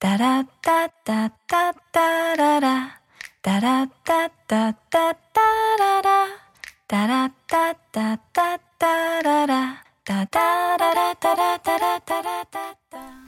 タラッタッタッタッララ。タラッタッタッタッタララ。タラッタッタッタッララ。タタララタラタラタラッタ。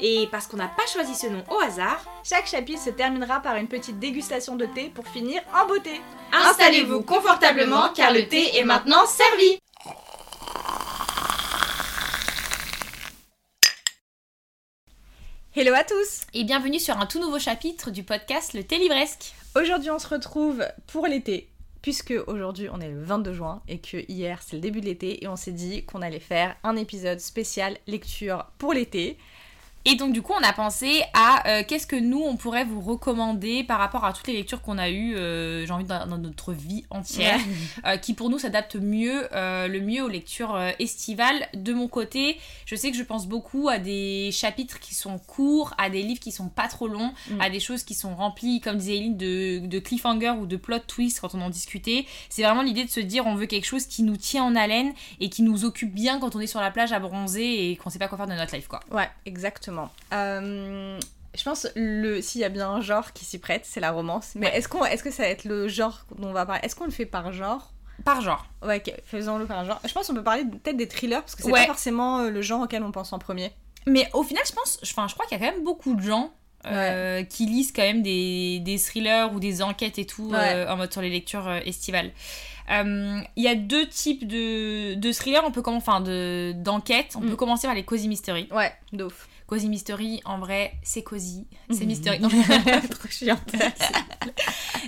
Et parce qu'on n'a pas choisi ce nom au hasard, Chaque chapitre se terminera par une petite dégustation de thé pour finir en beauté. installez-vous confortablement car le thé est maintenant servi Hello à tous Et bienvenue sur un tout nouveau chapitre du podcast Le Thé Livresque. Aujourd'hui on se retrouve pour l'été, puisque aujourd'hui on est le 22 juin et que hier c'est le début de l'été et on s'est dit qu'on allait faire un épisode spécial lecture pour l'été. Et donc du coup, on a pensé à euh, qu'est-ce que nous, on pourrait vous recommander par rapport à toutes les lectures qu'on a eues, euh, j'ai envie, dans, dans notre vie entière, euh, qui pour nous s'adaptent mieux, le mieux aux lectures estivales. De mon côté, je sais que je pense beaucoup à des chapitres qui sont courts, à des livres qui sont pas trop longs, Mm. à des choses qui sont remplies, comme disait Eileen, de, de cliffhanger ou de plot twist quand on en discutait. C'est vraiment l'idée de se dire on veut quelque chose qui nous tient en haleine et qui nous occupe bien quand on est sur la plage à bronzer et qu'on sait pas quoi faire de notre life, quoi. Ouais, exactement. Euh, je pense le s'il y a bien un genre qui s'y prête, c'est la romance. Mais Ouais. est-ce qu'on est-ce que ça va être le genre dont on va parler? Est-ce qu'on le fait par genre? Par genre. Ouais, ok, faisons-le par genre. Je pense qu'on peut parler peut-être des thrillers parce que c'est Ouais. pas forcément euh, le genre auquel on pense en premier. Mais au final, je pense, enfin, je crois qu'il y a quand même beaucoup de gens euh, qui lisent quand même des, des thrillers ou des enquêtes et tout euh, en mode sur les lectures estivales. Euh, Il y a deux types de, de thrillers, on peut enfin, de- d'enquêtes. On Mm. peut commencer par les cozy mystery. Ouais, d'ouf. Cozy mystery, en vrai, c'est cozy, c'est Mhm. mystery. Non, Trop chiante.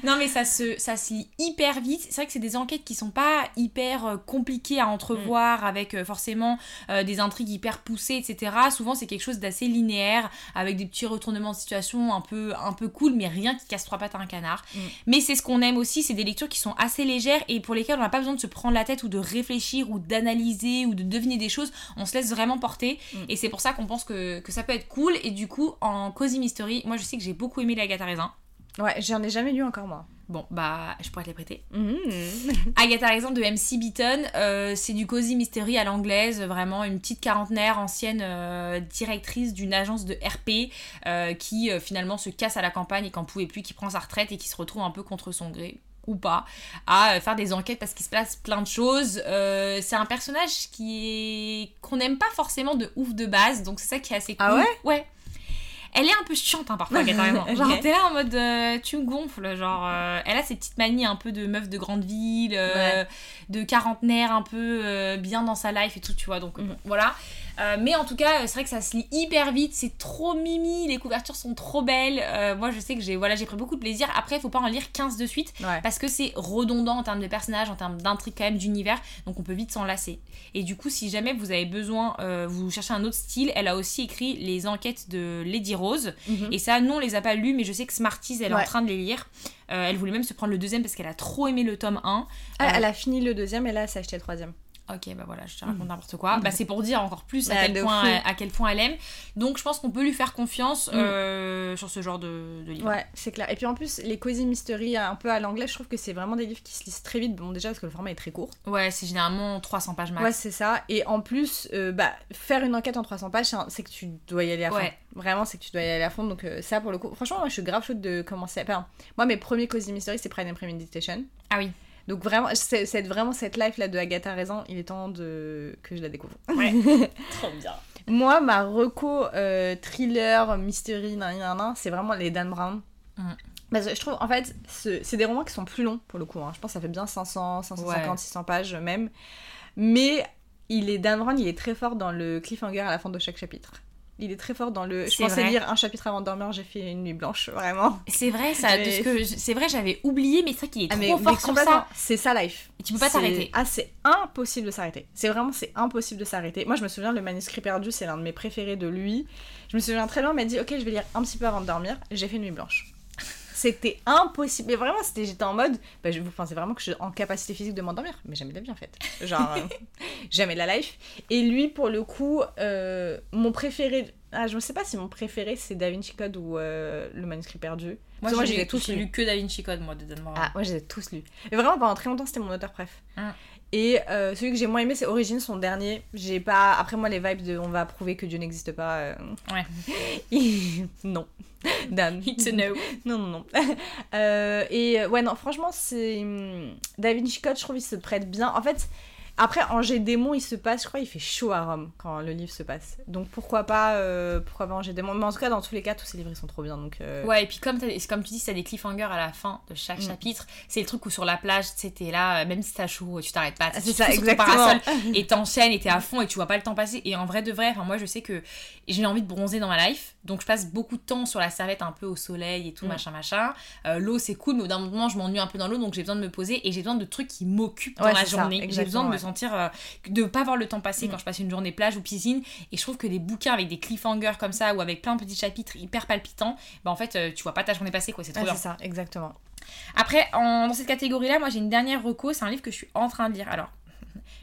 non, mais ça se, ça se lit hyper vite. C'est vrai que c'est des enquêtes qui sont pas hyper euh, compliquées à entrevoir, avec euh, forcément euh, des intrigues hyper poussées, etc. Souvent, c'est quelque chose d'assez linéaire, avec des petits retournements de situation un peu, un peu cool, mais rien qui casse trois pattes à un canard. Mm. Mais c'est ce qu'on aime aussi, c'est des lectures qui sont assez légères et pour lesquelles on n'a pas besoin de se prendre la tête ou de réfléchir ou d'analyser ou de deviner des choses. On se laisse vraiment porter. Mm. Et c'est pour ça qu'on pense que, que ça peut être cool. Et du coup, en Cozy Mystery, moi je sais que j'ai beaucoup aimé l'Agatha Raisin. Ouais, j'en ai jamais lu encore moi. Bon, bah, je pourrais te les prêter. Mhm. Agatha Raisin de MC Beaton, euh, c'est du cozy mystery à l'anglaise, vraiment une petite quarantenaire, ancienne euh, directrice d'une agence de RP euh, qui finalement se casse à la campagne et qu'en pouvait plus, qui prend sa retraite et qui se retrouve un peu contre son gré ou pas, à euh, faire des enquêtes parce qu'il se passe plein de choses. Euh, c'est un personnage qui est qu'on n'aime pas forcément de ouf de base, donc c'est ça qui est assez cool. Ah ouais? Ouais. Elle est un peu chiante hein, parfois, Agatha Raisin. Ok. Genre, t'es là en mode euh, tu me gonfles. Genre, euh, elle a ces petites manies un peu de meuf de grande ville, de quarantenaire un peu bien dans sa life et tout, tu vois. Donc, bon, voilà. Euh, mais en tout cas, c'est vrai que ça se lit hyper vite, c'est trop mimi, les couvertures sont trop belles. Euh, moi, je sais que j'ai voilà, j'ai pris beaucoup de plaisir. Après, il faut pas en lire 15 de suite Ouais. parce que c'est redondant en termes de personnages, en termes d'intrigue quand même, d'univers, donc on peut vite s'en lasser. Et du coup, si jamais vous avez besoin, euh, vous cherchez un autre style, elle a aussi écrit les enquêtes de Lady Rose. Mhm. Et ça, nous, on les a pas lus, mais je sais que Smarties, elle est en train de les lire. Euh, elle voulait même se prendre le deuxième parce qu'elle a trop aimé le tome 1. Ah, Euh, elle a fini le deuxième et là elle s'est acheté le troisième. Ok, bah voilà, je te raconte n'importe quoi. Bah, c'est pour dire encore plus à, Ouais, quel point, à quel point elle aime. Donc, je pense qu'on peut lui faire confiance Mm. euh, sur ce genre de, de livre. Ouais, c'est clair. Et puis en plus, les cozy mystery un peu à l'anglais, je trouve que c'est vraiment des livres qui se lisent très vite. Bon, déjà parce que le format est très court. Ouais, c'est généralement 300 pages max. Ouais, c'est ça. Et en plus, euh, bah, faire une enquête en 300 pages, c'est que tu dois y aller à fond. Ouais. Vraiment, c'est que tu dois y aller à fond. Donc, euh, ça, pour le coup, franchement, moi, je suis grave chaude de commencer. Enfin, moi, mes premiers Cozy Mystery, c'est Pride and Premeditation. Ah oui. Donc, vraiment, c'est c'est vraiment cette life là de Agatha Raisin, il est temps de... que je la découvre. Ouais. Trop bien. moi, ma reco euh, thriller, mystery, nan, nan, nan, c'est vraiment les Dan Brown. Mm. Parce que je trouve, en fait, ce- c'est des romans qui sont plus longs pour le coup. hein. Je pense que ça fait bien 500, 550, Ouais. 600 pages même. Mais il est Dan Brown, il est très fort dans le cliffhanger à la fin de chaque chapitre. Il est très fort dans le. Je pensais vrai. lire un chapitre avant de dormir, j'ai fait une nuit blanche, vraiment. C'est vrai, ça. de Mais- ce que je- c'est vrai, j'avais oublié, mais c'est vrai qu'il est Ah, trop mais, fort mais ça. c'est sa life. Et tu peux pas t'arrêter. Ah, c'est impossible de s'arrêter. C'est vraiment, c'est impossible de s'arrêter. Moi, je me souviens, le manuscrit perdu, c'est l'un de mes préférés de lui. Je me souviens très bien, il m'a dit, ok, je vais lire un petit peu avant de dormir. J'ai fait une nuit blanche. C'était impossible. Mais vraiment, c'était, j'étais en mode, bah, je vous pensez vraiment que je suis en capacité physique de m'endormir, mais jamais de la vie en fait. Genre, euh, jamais de la life. Et lui, pour le coup, euh, mon préféré, ah, je ne sais pas si mon préféré c'est Da Vinci Code ou euh, Le manuscrit perdu. Moi, moi, j'ai je les ai tous j'ai lus. lu que Da Vinci Code, moi, de Dan Brown. Ah, moi, je les ai tous lus. Mais vraiment, pendant très longtemps, c'était mon auteur préf. Ah. Et euh, celui que j'ai moins aimé, c'est Origine, son dernier. J'ai pas. Après, moi, les vibes de on va prouver que Dieu n'existe pas. euh, Ouais. non. Dan. It's a no. Non, non, non. Euh, et euh, ouais, non, franchement, c'est. hum, Da Vinci Code, je trouve, il se prête bien. En fait, après, Angers Démon, il se passe, je crois, il fait chaud à Rome quand le livre se passe. Donc pourquoi pas, euh, pourquoi pas Angers Démon. Mais en tout cas, dans tous les cas, tous ces livres, ils sont trop bien. Donc, euh, Ouais, et puis comme, comme tu dis, t'as des cliffhangers à la fin de chaque Mm. chapitre. C'est le truc où sur la plage, t'es là, euh, même si t'as chaud, tu t'arrêtes pas. Ah, c'est ça, exactement. parasol et t'enchaînes et t'es à fond et tu vois pas le temps passer. Et en vrai de vrai, moi je sais que j'ai envie de bronzer dans ma life. Donc je passe beaucoup de temps sur la serviette un peu au soleil et tout, Mm. machin, machin. Euh, l'eau c'est cool, mais au d'un moment je m'ennuie un peu dans l'eau donc j'ai besoin de me poser et j'ai besoin de trucs qui m'occupent dans Ouais, la ça, journée. J'ai besoin de me. Sentir, euh, de pas voir le temps passer Mm. quand je passe une journée plage ou piscine. Et je trouve que des bouquins avec des cliffhangers comme ça ou avec plein de petits chapitres hyper palpitants, bah en fait euh, tu vois pas ta journée passer quoi, c'est trop bien. c'est ça, exactement. Après, en- dans cette catégorie-là, moi j'ai une dernière reco, c'est un livre que je suis en train de lire. Alors,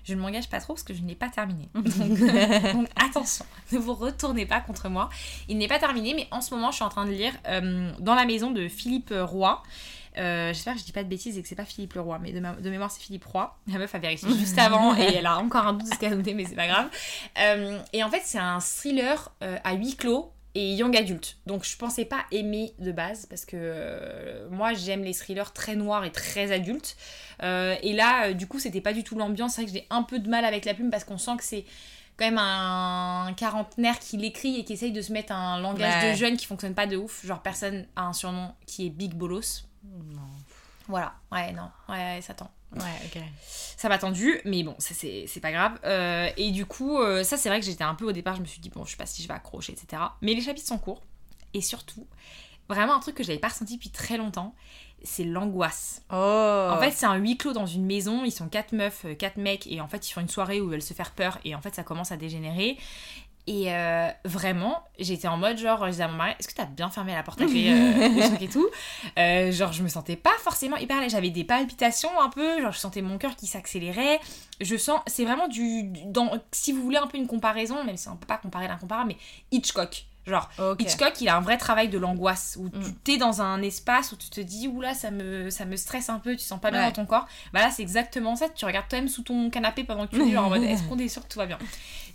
je ne m'engage pas trop parce que je ne l'ai pas terminé. Donc, donc, attention, ne vous retournez pas contre moi. Il n'est pas terminé, mais en ce moment je suis en train de lire euh, Dans la maison de Philippe Roy. Euh, J'espère que je dis pas de bêtises et que c'est pas Philippe le Roi, mais de, ma- de mémoire c'est Philippe Roy. La meuf a vérifié juste avant et elle a encore un doute de ce qu'elle a noté, mais c'est pas grave. Euh, et en fait, c'est un thriller euh, à huis clos et young adulte. Donc je pensais pas aimer de base parce que euh, moi j'aime les thrillers très noirs et très adultes. Euh, et là, euh, du coup, c'était pas du tout l'ambiance. C'est vrai que j'ai un peu de mal avec la plume parce qu'on sent que c'est quand même un quarantenaire qui l'écrit et qui essaye de se mettre un langage Ouais. de jeune qui fonctionne pas de ouf. Genre personne a un surnom qui est Big Bolos. Non. Voilà, ouais, non, ouais, ça tend. Ouais, ok. Ça m'a tendu, mais bon, ça, c'est c'est pas grave. Euh, et du coup, euh, ça c'est vrai que j'étais un peu au départ, je me suis dit, bon, je sais pas si je vais accrocher, etc. Mais les chapitres sont courts. Et surtout, vraiment un truc que j'avais pas ressenti depuis très longtemps, c'est l'angoisse. Oh. En fait, c'est un huis clos dans une maison, ils sont quatre meufs, euh, quatre mecs, et en fait, ils font une soirée où ils veulent se faire peur, et en fait, ça commence à dégénérer. Et euh, vraiment, j'étais en mode genre, je disais à mon mari, est-ce que t'as bien fermé la porte à clé, euh, et tout? Euh, Genre, je me sentais pas forcément hyper. J'avais des palpitations un peu, genre, je sentais mon cœur qui s'accélérait. Je sens, c'est vraiment du. du- dans, si vous voulez un peu une comparaison, même si on peut pas comparer l'incomparable, mais Hitchcock. Genre. Hitchcock, il a un vrai travail de l'angoisse où tu Mm. t'es dans un espace où tu te dis oula ça me ça me stresse un peu, tu sens pas bien Ouais. dans ton corps. Bah là c'est exactement ça. Tu regardes toi-même sous ton canapé pendant que tu genre en mode est-ce qu'on est sûr que tout va bien?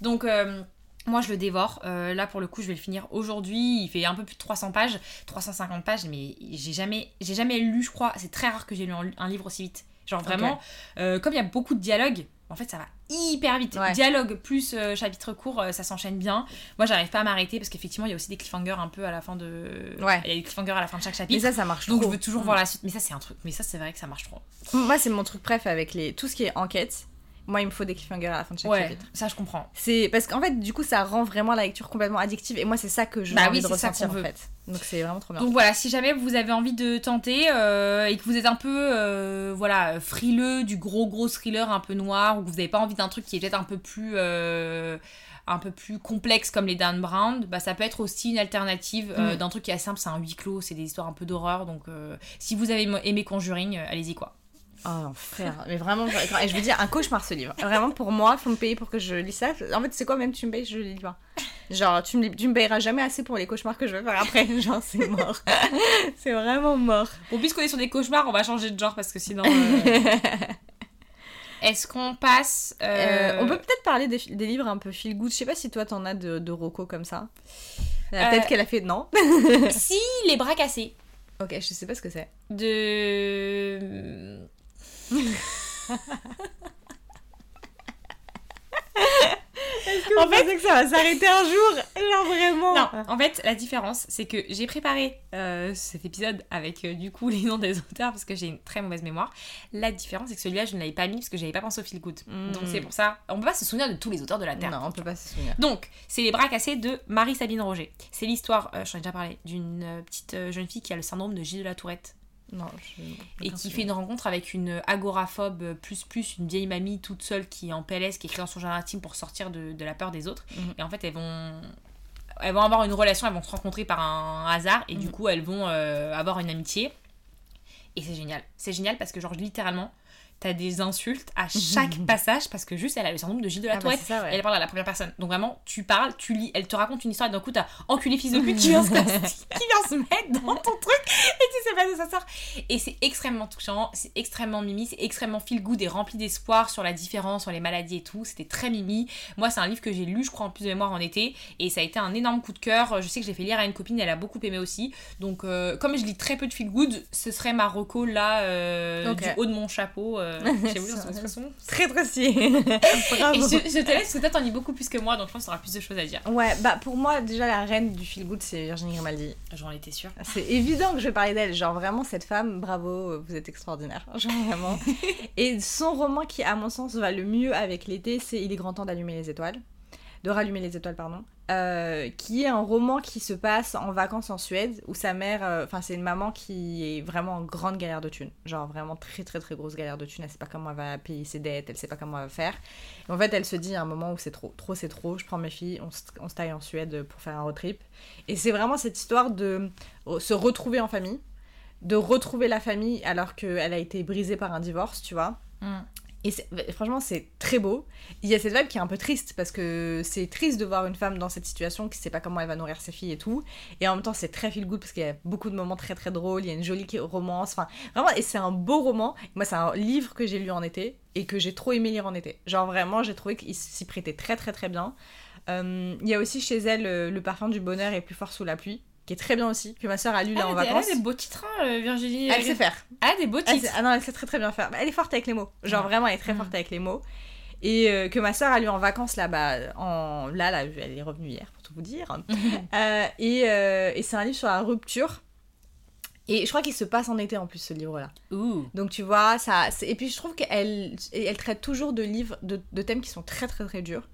Donc euh, moi je le dévore. Euh, là pour le coup je vais le finir aujourd'hui. Il fait un peu plus de 300 pages, 350 pages, mais j'ai jamais j'ai jamais lu je crois. C'est très rare que j'ai lu un, livre aussi vite. Genre vraiment euh, comme il y a beaucoup de dialogues. En fait, ça va hyper vite. Ouais. Dialogue plus euh, chapitre court, ça s'enchaîne bien. Moi, j'arrive pas à m'arrêter parce qu'effectivement, il y a aussi des cliffhangers un peu à la fin de. Ouais. Il y a des cliffhangers à la fin de chaque Mais chapitre. ça, ça marche donc, je trop. veux toujours Mm. voir la suite. Mais ça, c'est un truc. Mais ça, c'est vrai que ça marche trop. Moi, c'est mon truc préf avec les... tout ce qui est enquête. Moi, il me faut des cliffhangers à la fin de chaque Ouais, chapitre. ça, je comprends. C'est parce qu'en fait, du coup, ça rend vraiment la lecture complètement addictive. Et moi, c'est ça que je Bah veux oui, envie de c'est ça ressentir en veut. fait. Donc, c'est vraiment trop bien. Donc voilà, si jamais vous avez envie de tenter euh, et que vous êtes un peu euh, voilà frileux du gros gros thriller un peu noir ou que vous n'avez pas envie d'un truc qui est peut-être un peu plus euh, un peu plus complexe comme les Dan Brown, bah ça peut être aussi une alternative Mm. d'un truc qui est simple, c'est un huis clos, c'est des histoires un peu d'horreur. Donc si vous avez aimé Conjuring, allez-y quoi. Oh, l'enfer. Mais vraiment, et je veux dire, un cauchemar ce livre. Vraiment, pour moi, faut me payer pour que je lis ça. En fait, c'est quoi, même tu me payes, je le lis pas. Genre, tu me, tu me payeras jamais assez pour les cauchemars que je vais faire après. Genre, c'est mort. c'est vraiment mort. Bon, puisqu'on est sur des cauchemars, on va changer de genre parce que sinon. euh, Est-ce qu'on passe euh, Euh, on peut peut-être parler des, des livres un peu feel good. Je sais pas si toi, t'en as de, de Rocco comme ça. Euh, qu'elle a fait, non Si les bras cassés Ok, je sais pas ce que c'est. de. En fait, c'est que ça va s'arrêter un jour. Genre, vraiment. Non, en fait, la différence, c'est que j'ai préparé euh, cet épisode avec euh, du coup les noms des auteurs parce que j'ai une très mauvaise mémoire. La différence, c'est que celui-là, je ne l'avais pas mis parce que j'avais pas pensé au feel good. Mm. Donc c'est pour ça, on peut pas se souvenir de tous les auteurs de la Terre. Non, on peut pas se souvenir. Donc, c'est Les bras cassés de Marie-Sabine Roger. C'est l'histoire, euh, j'en ai déjà parlé, d'une euh, petite jeune fille qui a le syndrome de Gilles de la Tourette Non, je... et qui fait une rencontre avec une agoraphobe plus plus, une vieille mamie toute seule qui est en PLS, qui écrit dans son journal intime pour sortir de, de la peur des autres. Mhm. Et en fait, elles vont elles vont avoir une relation, elles vont se rencontrer par un hasard et du Mhm. coup elles vont euh, avoir une amitié. Et c'est génial. C'est génial parce que genre littéralement, t'as des insultes à chaque passage parce que juste elle a le syndrome de Gilles de la Ah bah, Tourette. ça, ouais. Elle parle à la première personne. Donc vraiment, tu parles, tu lis, elle te raconte une histoire et d'un coup t'as enculé fils de pute qui vient, se, qui vient se mettre dans ton truc et tu sais pas d'où ça sort. Et c'est extrêmement touchant, c'est extrêmement mimi, c'est extrêmement feel good et rempli d'espoir sur la différence, sur les maladies et tout. C'était très mimi. Moi, c'est un livre que j'ai lu, je crois, en plus de mémoire en été et ça a été un énorme coup de cœur. Je sais que je l'ai fait lire à une copine, elle a beaucoup aimé aussi. Donc, euh, comme je lis très peu de feel good, ce serait ma reco là euh, du haut de mon chapeau. Euh, expression. Très très stylé. Bravo. Et je, je te laisse parce que toi t'en lis beaucoup plus que moi, donc je pense que t'auras plus de choses à dire. Ouais, bah pour moi, déjà, la reine du feel good, c'est Virginie Grimaldi. J'en étais sûre. C'est évident que je vais parler d'elle. Genre, vraiment, cette femme, bravo, vous êtes extraordinaire. Genre, vraiment. Et son roman qui, à mon sens, va le mieux avec l'été, c'est Il est grand temps d'allumer les étoiles. De rallumer les étoiles, pardon. Euh, qui est un roman qui se passe en vacances en Suède, où sa mère, euh, enfin, c'est une maman qui est vraiment en grande galère de thunes. Genre, vraiment très, très, très grosse galère de thunes. Elle sait pas comment elle va payer ses dettes, elle sait pas comment elle va faire. En fait, elle se dit à un moment où c'est trop, trop, c'est trop, je prends mes filles, on se, on se taille en Suède pour faire un road trip. Et c'est vraiment cette histoire de se retrouver en famille, de retrouver la famille alors qu'elle a été brisée par un divorce, tu vois. Et c'est- franchement, c'est très beau. Il y a cette vibe qui est un peu triste parce que c'est triste de voir une femme dans cette situation qui sait pas comment elle va nourrir ses filles et tout. Et en même temps, c'est très feel good parce qu'il y a beaucoup de moments très très drôles. Il y a une jolie romance. Enfin, vraiment, et c'est un beau roman. Moi, c'est un livre que j'ai lu en été et que j'ai trop aimé lire en été. Genre vraiment, j'ai trouvé qu'il s'y prêtait très très très bien. Euh, Il y a aussi chez elle euh, Le parfum du bonheur est plus fort sous la pluie, qui est très bien aussi, que ma soeur a lu là en elle, a des- elle vacances. a des beaux titres, hein, euh, Virginie. Elle sait faire. Elle a des beaux Elle titres. sait- ah non, elle sait très très bien faire. Elle est forte avec les mots. Genre vraiment, elle est très Mm. forte avec les mots. Et euh, que ma soeur a lu en vacances là-bas. En... Là, là, elle est revenue hier, pour tout vous dire. Euh, et euh, et c'est un livre sur la rupture. Et je crois qu'il se passe en été en plus, ce livre-là. Donc tu vois, ça. Et puis je trouve qu'elle elle traite toujours de livres, de, de thèmes qui sont très très très durs.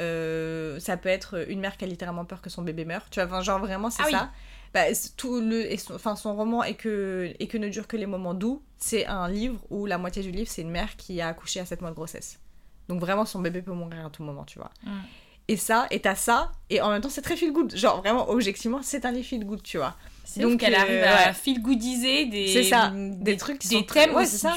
Euh, ça peut être une mère qui a littéralement peur que son bébé meure. Tu vois, genre vraiment, c'est Ah oui. ça. Bah, tout le, et son, enfin, son roman et que, et que ne dure que les moments doux, c'est un livre où la moitié du livre, c'est une mère qui a accouché à 7 mois de grossesse. Donc vraiment, son bébé peut mourir à tout moment, tu vois. Mm. Et ça, et t'as ça, et en même temps, c'est très feel good. Genre vraiment, objectivement, c'est un livre feel good, tu vois. Donc, qu'elle euh, arrive à ouais. feel goodiser des ça, des, des trucs qui des sont très- ouais, c'est ça.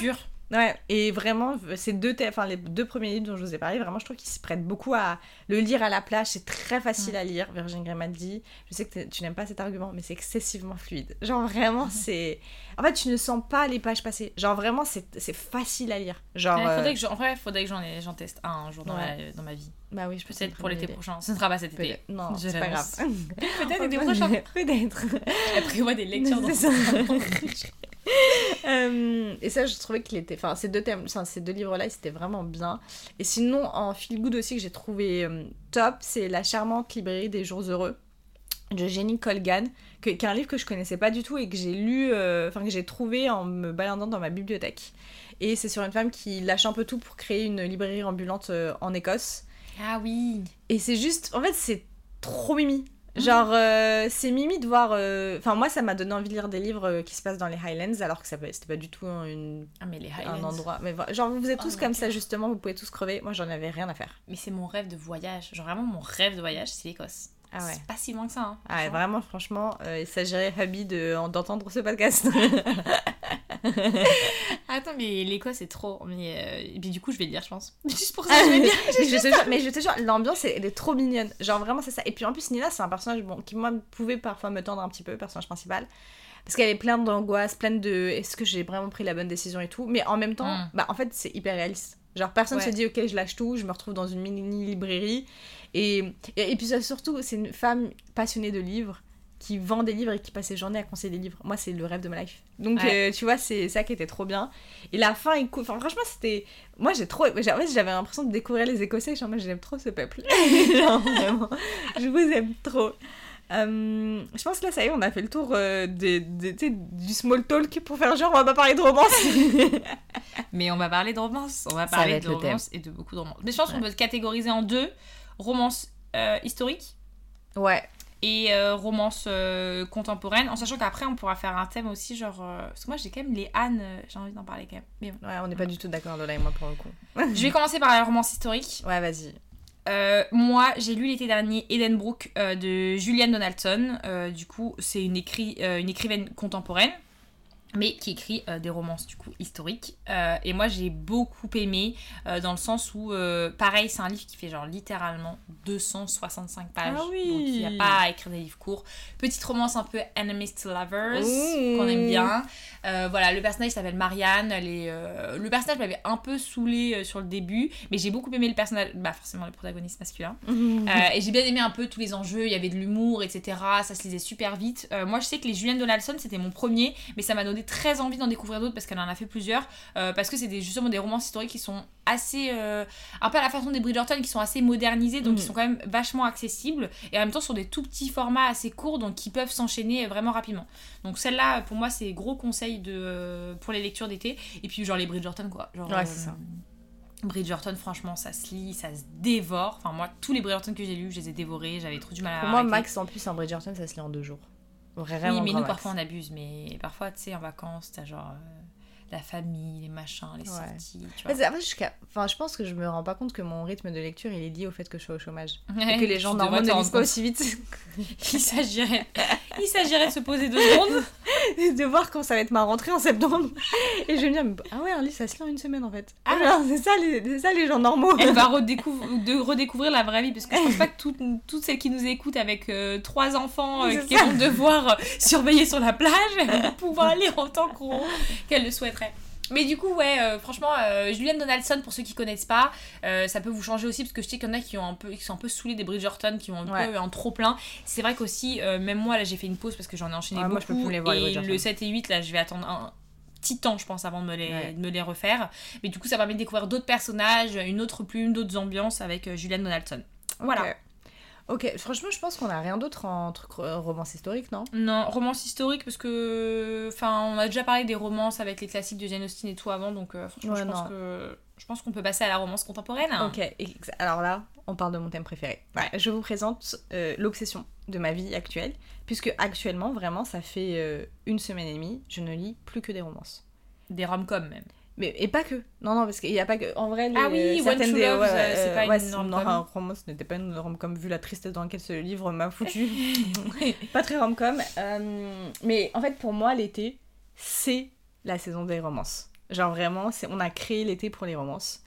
Ouais, et vraiment, ces deux, enfin, les deux premiers livres dont je vous ai parlé, vraiment, je trouve qu'ils se prêtent beaucoup à le lire à la plage. C'est très facile à lire, Virginie Grimaldi. Je sais que tu n'aimes pas cet argument, mais c'est excessivement fluide. Genre, vraiment, c'est. En fait, tu ne sens pas les pages passer. Genre, vraiment, c'est facile à lire. Genre. Ouais, euh, faudrait que je- en vrai, faudrait que j'en j'en teste un, un jour dans, Ouais. ma, dans ma vie. Bah oui, je peux Peut-être pour l'été prochain. Ce ne sera pas cet été. Non, c'est pas grave. Peut-être l'été prochain. Peut-être. Elle prévoit des lectures dans ça. Euh, et ça, je trouvais qu'il était. Enfin, ces deux thèmes, enfin, ces deux livres-là, c'était vraiment bien. Et sinon, en feel good aussi que j'ai trouvé euh, top, c'est La charmante librairie des jours heureux de Jenny Colgan, que- qui est un livre que je connaissais pas du tout et que j'ai lu, euh, enfin que j'ai trouvé en me baladant dans ma bibliothèque. Et c'est sur une femme qui lâche un peu tout pour créer une librairie ambulante euh, en Écosse. Ah oui. Et c'est juste, en fait, c'est trop mimi. Genre, euh, c'est mimi de voir. euh, Enfin, moi, ça m'a donné envie de lire des livres qui se passent dans les Highlands, alors que ça c'était pas du tout une, Ah mais les un endroit. Mais genre, vous êtes Oh tous comme ça, justement, vous pouvez tous crever. Moi, j'en avais rien à faire. Mais c'est mon rêve de voyage. Genre vraiment mon rêve de voyage, c'est l'Écosse. Ah ouais. C'est pas si loin que ça. Hein, Ah ouais, vraiment, franchement, euh, il s'agirait, Habi, de- d'entendre ce podcast. Attends, mais l'Écosse c'est trop. Mais euh, et puis du coup, je vais le lire, je pense. Juste pour ça, je vais le lire. mais, je te jure, mais je te jure, l'ambiance, elle, elle est trop mignonne. Genre, vraiment, c'est ça. Et puis, en plus, Nina, c'est un personnage bon, qui, moi, pouvait parfois me tendre un petit peu, personnage principal. Parce qu'elle est pleine d'angoisse, pleine de est-ce que j'ai vraiment pris la bonne décision et tout. Mais en même temps, Mm. bah, en fait, c'est hyper réaliste. Genre, personne Ouais. se dit, ok, je lâche tout, je me retrouve dans une mini librairie. Et, et, et puis, ça, surtout, c'est une femme passionnée de livres qui vend des livres et qui passe ses journées à conseiller des livres. Moi, c'est le rêve de ma life. Donc, Ouais. euh, tu vois, c'est ça qui était trop bien. Et la fin est cool. Enfin, franchement, c'était. Moi, j'ai trop. En fait, j'avais l'impression de découvrir les Écossais. Genre, moi, j'aime trop ce peuple. Genre, vraiment. Je vous aime trop. Euh, je pense que là, ça y est, on a fait le tour euh, du small talk pour faire genre, on va pas parler de romance. Mais on va parler de romance. On va parler de romance et de beaucoup de romance. Mais je pense qu'on peut se catégoriser en deux romance euh, historique ouais. et euh, romance euh, contemporaine, en sachant qu'après on pourra faire un thème aussi, genre. Parce que moi j'ai quand même les Anne, j'ai envie d'en parler quand même. Mais bon. Ouais, on n'est pas du tout d'accord, Lola et moi, pour le coup. Je vais commencer par la romance historique. Ouais, vas-y. Euh, moi, j'ai lu l'été dernier Eden Brook euh, de Julianne Donaldson. Euh, du coup, c'est une écrivaine contemporaine, mais qui écrit euh, des romances du coup historiques. Euh, et moi, j'ai beaucoup aimé euh, dans le sens où, pareil, c'est un livre qui fait genre littéralement 265 pages. Ah oui. Donc, il n'y a pas à écrire des livres courts. Petite romance un peu enemies to lovers, Mmh. qu'on aime bien. Voilà, le personnage s'appelle Marianne. Elle est, le personnage m'avait un peu saoulé sur le début, mais j'ai beaucoup aimé le personnage, bah forcément le protagoniste masculin. Et j'ai bien aimé un peu tous les enjeux, il y avait de l'humour, etc. Ça se lisait super vite. Moi, je sais que les Julianne Donaldson, c'était mon premier, mais ça m'a donné très envie d'en découvrir d'autres parce qu'elle en a fait plusieurs. euh, parce que c'est des- justement des romans historiques qui sont assez. euh, un peu à la façon des Bridgerton, qui sont assez modernisés, donc qui sont quand même vachement accessibles. Et en même temps, sur des tout petits formats assez courts, donc qui peuvent s'enchaîner vraiment rapidement. Donc celle-là, pour moi, c'est gros conseil de, euh, pour les lectures d'été. Et puis, genre les Bridgerton, quoi. Genre, Ouais, c'est ça. Bridgerton, franchement, ça se lit, ça se dévore. Enfin, moi, tous les Bridgerton que j'ai lus, je les ai dévorés. J'avais trop du mal à. Pour moi, arrêter. Max, en plus, en Bridgerton, ça se lit en deux jours. Vraiment. Oui, mais nous, parfois, on abuse. Mais parfois, tu sais, en vacances, t'as genre euh, la famille, les machins, les Ouais. sorties. Tu vois. Après, jusqu'à- enfin, je pense que je me rends pas compte que mon rythme de lecture il est lié au fait que je suis au chômage. Ouais, et que les gens normaux ne lisent pas aussi vite. Il s'agirait, il s'agirait de se poser deux secondes. de voir quand ça va être ma rentrée en septembre. Et je vais me dire, mais ah ouais, un livre ça se lit en une semaine en fait. Ah. Genre, c'est ça, les- c'est ça les gens normaux. Elle va redécouvrir, de redécouvrir la vraie vie parce que je pense pas que toutes, toutes celles qui nous écoutent avec euh, trois enfants euh, qui vont devoir euh, surveiller sur la plage vont pouvoir lire autant qu'on- qu'elles le Mais du coup, ouais, euh, franchement, euh, Julianne Donaldson, pour ceux qui connaissent pas, euh, ça peut vous changer aussi parce que je sais qu'il y en a qui, ont un peu, qui sont un peu saoulés des Bridgerton, qui ont un Ouais. peu un trop plein. C'est vrai qu'aussi, euh, même moi, là, j'ai fait une pause parce que j'en ai enchaîné Ouais, beaucoup. moi, je peux plus les voir, et le 7 et 8, là, je vais attendre un petit temps, je pense, avant de me les, Ouais. de me les refaire. Mais du coup, ça permet de découvrir d'autres personnages, une autre plume, d'autres ambiances avec Julianne Donaldson. Voilà. Ok, franchement, je pense qu'on a rien d'autre en truc euh, romance historique, non? Non, romance historique parce que. Enfin, on a déjà parlé des romances avec les classiques de Jane Austen et tout avant, donc euh, franchement, Ouais, je pense que. Je pense qu'on peut passer à la romance contemporaine. Ok, alors là, on parle de mon thème préféré. Ouais. Je vous présente euh, l'obsession de ma vie actuelle, puisque actuellement, vraiment, ça fait euh, une semaine et demie, je ne lis plus que des romances. Des rom-coms même. Mais et pas que. Non, non, parce qu'il n'y a pas que. En vrai, les, Ah oui, One certaines True des- Love, ouais, euh, c'est euh, pas ouais, une rom-com. Non, un ce n'était pas une rom-com vu la tristesse dans laquelle ce livre m'a foutu. pas très rom-com. euh, mais en fait, pour moi, l'été, c'est la saison des romances. Genre vraiment, c'est on a créé l'été pour les romances.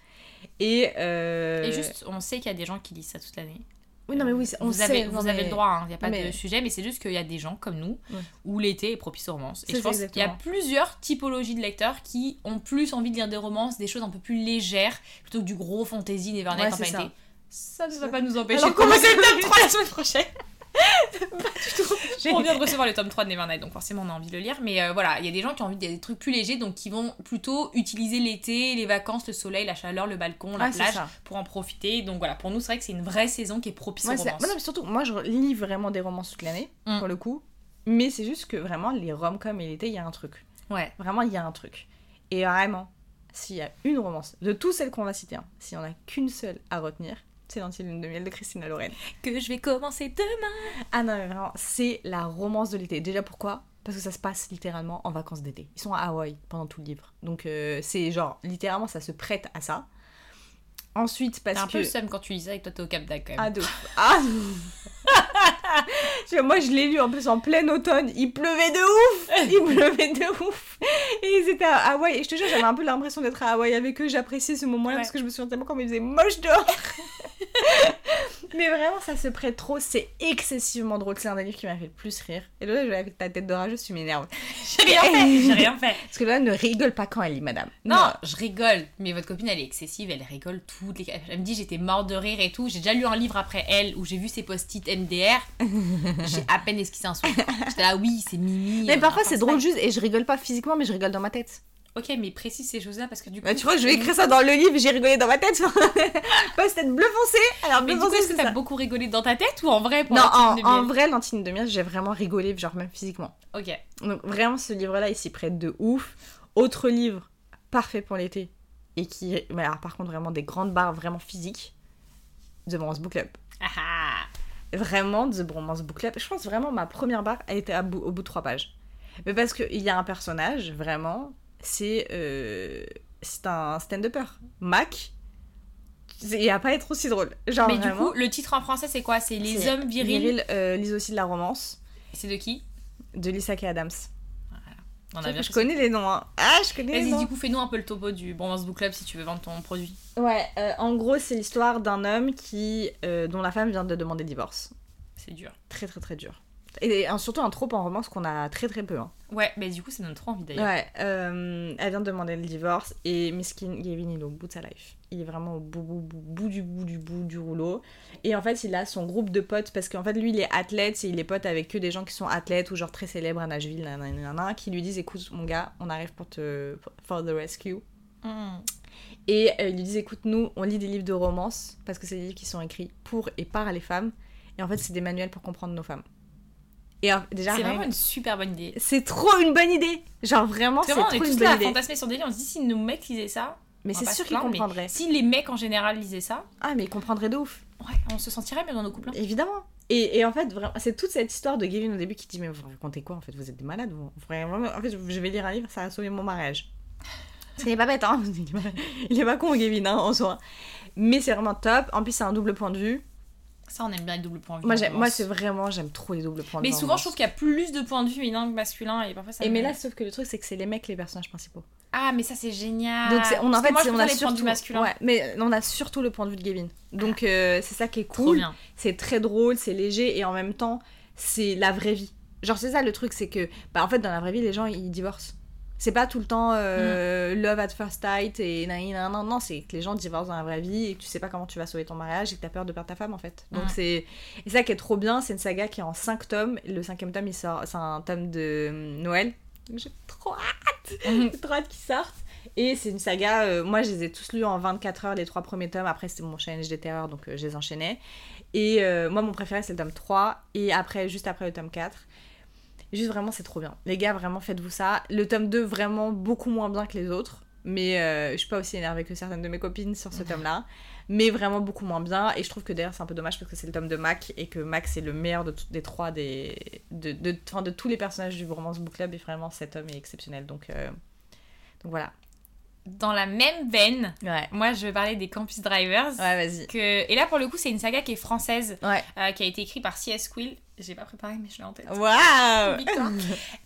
Et, euh, Et juste, on sait qu'il y a des gens qui lisent ça toute l'année. Oui, non, mais oui, on vous sait. avez, vous avez le droit, il n'y a pas mais- de sujet, mais c'est juste qu'il y a des gens comme nous Ouais. où l'été est propice aux romances. Et je pense qu'il y a plusieurs typologies de lecteurs qui ont plus envie de lire des romances, des choses un peu plus légères, plutôt que du gros fantasy, Nevernight, Ouais, ça. été. Ça ne va pas nous empêcher Alors de commencer le tome 3 la semaine prochaine. J'ai- On vient de recevoir le tome 3 de Nevernight, donc forcément on a envie de le lire. Mais euh, voilà, il y a des gens qui ont envie de des trucs plus légers, donc qui vont plutôt utiliser l'été, les vacances, le soleil, la chaleur, le balcon, la Ah, plage pour en profiter. Donc voilà, pour nous, c'est vrai que c'est une vraie saison qui est propice Ouais, aux romances. ouais, non, mais surtout, moi je lis vraiment des romances toute l'année, Mm. pour le coup. Mais c'est juste que vraiment, les rom-com et l'été, il y a un truc. Ouais. Vraiment, il y a un truc. Et vraiment, s'il y a une romance, de toutes celles qu'on va citer, hein, s'il n'y en a qu'une seule à retenir, c'est l'anti-lune de miel de Christina Lorraine. Que je vais commencer demain. Ah non, mais vraiment, c'est la romance de l'été. Déjà, pourquoi? Parce que ça se passe littéralement en vacances d'été. Ils sont à Hawaï pendant tout le livre. Donc, euh, c'est genre, littéralement, ça se prête à ça. Ensuite, parce T'as un que. peu le seum quand tu lis ça et que toi t'es au Cap d'Agde quand même. Ah, de. Ah Tu vois, Moi, je l'ai lu en plus en plein automne. Il pleuvait de ouf Il pleuvait de ouf Et ils étaient à Hawaï. Et je te jure, j'avais un peu l'impression d'être à Hawaï avec eux. J'appréciais ce moment-là Ouais. parce que je me souviens tellement quand il faisait moche dehors. Mais vraiment, ça se prête trop. C'est excessivement drôle. C'est un des livres qui m'a fait le plus rire. Et là, je avec ta tête de rageuse, tu m'énerves. J'ai rien fait, j'ai rien fait. Parce que là, ne rigole pas quand elle lit, madame. Non, je rigole. Mais votre copine, elle est excessive, elle rigole toutes les. Elle me dit j'étais morte de rire et tout. J'ai déjà lu un livre après elle où j'ai vu ses post-it MDR. j'ai à peine esquissé un sourire. J'étais là, oui, c'est Mimi. Mais parfois, c'est drôle juste. Et je rigole pas physiquement, mais je rigole dans ma tête. Ok, mais précise ces choses-là parce que du coup. Bah, tu vois, je vais écrire ça dans le livre et j'ai rigolé dans ma tête. Post-it bleu foncé. Alors, Mais bleu coup, foncé, est-ce que t'as beaucoup rigolé dans ta tête ou en vrai pour Non, en, de en vrai, Lantine de miel, j'ai vraiment rigolé, genre même physiquement. Ok. Donc vraiment, ce livre-là, il s'y prête de ouf. Autre livre, parfait pour l'été, et qui... Mais alors, par contre, vraiment des grandes barres vraiment physiques, The Bromance Book Club. Ah ah. Vraiment, The Bromance Book Club. Je pense vraiment, ma première barre, elle était à bout- au bout de trois pages. Mais parce qu'il y a un personnage, vraiment, c'est... euh, C'est un stand-upper. Mac, Il y a pas à être aussi drôle. Genre, Mais du coup, le titre en français, c'est quoi? C'est Les hommes virils? Viril euh, lisent aussi de la romance C'est de qui? De Lisa K. Adams. On Je, a bien je connais les noms. Hein. Ah, je connais les Vas-y, noms. du coup, fais-nous un peu le topo du Bromance Book Club si tu veux vendre ton produit. Ouais, euh, en gros, c'est l'histoire d'un homme qui, euh, dont la femme vient de demander divorce. C'est dur. Très, très, très dur. Et, surtout un trope en romance qu'on a très, très peu. hein. Ouais, mais du coup, ça donne trop envie d'ailleurs. Ouais, euh, elle vient de demander le divorce et Miskin Gavin il est au bout de sa life. Il est vraiment au bout, bout, bout, bout du bout du bout du rouleau. Et en fait, il a son groupe de potes parce qu'en fait, lui, il est athlète et il est pote avec que des gens qui sont athlètes ou genre très célèbres à Nashville, nanana, nanana, qui lui disent écoute, mon gars, on arrive pour te. for the rescue. Mm. Et euh, ils lui disent écoute, nous, on lit des livres de romance parce que c'est des livres qui sont écrits pour et par les femmes. Et en fait, c'est des manuels pour comprendre nos femmes. Et déjà, C'est vraiment une super bonne idée. c'est trop une bonne idée. Genre vraiment, c'est Vraiment, on trop est une tous là bonne idée. fantasmer sur des. On se dit si nos mecs lisaient ça. Mais on c'est sûr qu'ils comprendraient. Si les mecs en général lisaient ça, Ah, mais ils comprendraient de ouf. ouais, on se sentirait mieux dans nos couples. hein. Évidemment. Et, et en fait, c'est toute cette histoire de Gavin au début qui dit Mais vous racontez quoi En fait, vous êtes des malades. Vous. Vraiment, en fait, je vais lire un livre, ça a sauvé mon mariage. Il est pas bête, hein Il est pas con, Gavin, hein, en soi. Mais c'est vraiment top. En plus, c'est un double point de vue. Ça, on aime bien les doubles points de vue. Moi, j'aime- c'est vraiment, j'aime trop les doubles points de Mais vue. en souvent, je trouve qu'il y a plus de points de vue féminins que masculins et parfois ça. Et me- mais là, sauf que le truc, c'est que c'est les mecs les personnages principaux. Ah, mais ça, c'est génial. Donc, on, en fait, moi, c'est- je on a surtout. Ouais, mais on a surtout le point de vue de Gavin. Donc, euh, c'est ça qui est cool. c'est très drôle, c'est léger et en même temps, c'est la vraie vie. Genre, c'est ça le truc, c'est que, bah, en fait, dans la vraie vie, les gens ils divorcent. C'est pas tout le temps euh, Mm. love at first sight et nan, nan, non, c'est que les gens divorcent dans la vraie vie et que tu sais pas comment tu vas sauver ton mariage et que t'as peur de perdre ta femme en fait. Donc, Mm. c'est. Et ça qui est trop bien, c'est une saga qui est en 5 tomes. Le cinquième tome, il sort, c'est un tome de euh, Noël. Donc, J'ai trop hâte, j'ai trop hâte qu'il sorte. Et c'est une saga, euh, moi je les ai tous lus en 24 heures, les trois premiers tomes. Après, c'était mon challenge des terreurs, donc euh, je les enchaînais. Et moi, mon préféré, c'est le tome 3. Et après, juste après le tome 4. Juste vraiment, c'est trop bien. Les gars, vraiment, faites-vous ça. Le tome 2, vraiment beaucoup moins bien que les autres. Mais euh, je suis pas aussi énervée que certaines de mes copines sur ce tome-là. Mais vraiment beaucoup moins bien. Et je trouve que d'ailleurs, c'est un peu dommage parce que c'est le tome de Mac. Et que Mac, c'est le meilleur de, des trois des, de, de, de tous les personnages du Romance Book Club. Et vraiment, cet homme est exceptionnel. Donc, euh, donc voilà. Dans la même veine, Ouais. moi, je vais parler des Campus Drivers. Ouais, vas-y. Que... Et là, pour le coup, c'est une saga qui est française, Ouais. euh, qui a été écrite par C.S. Quill. J'ai pas préparé, mais je l'ai en tête. Waouh.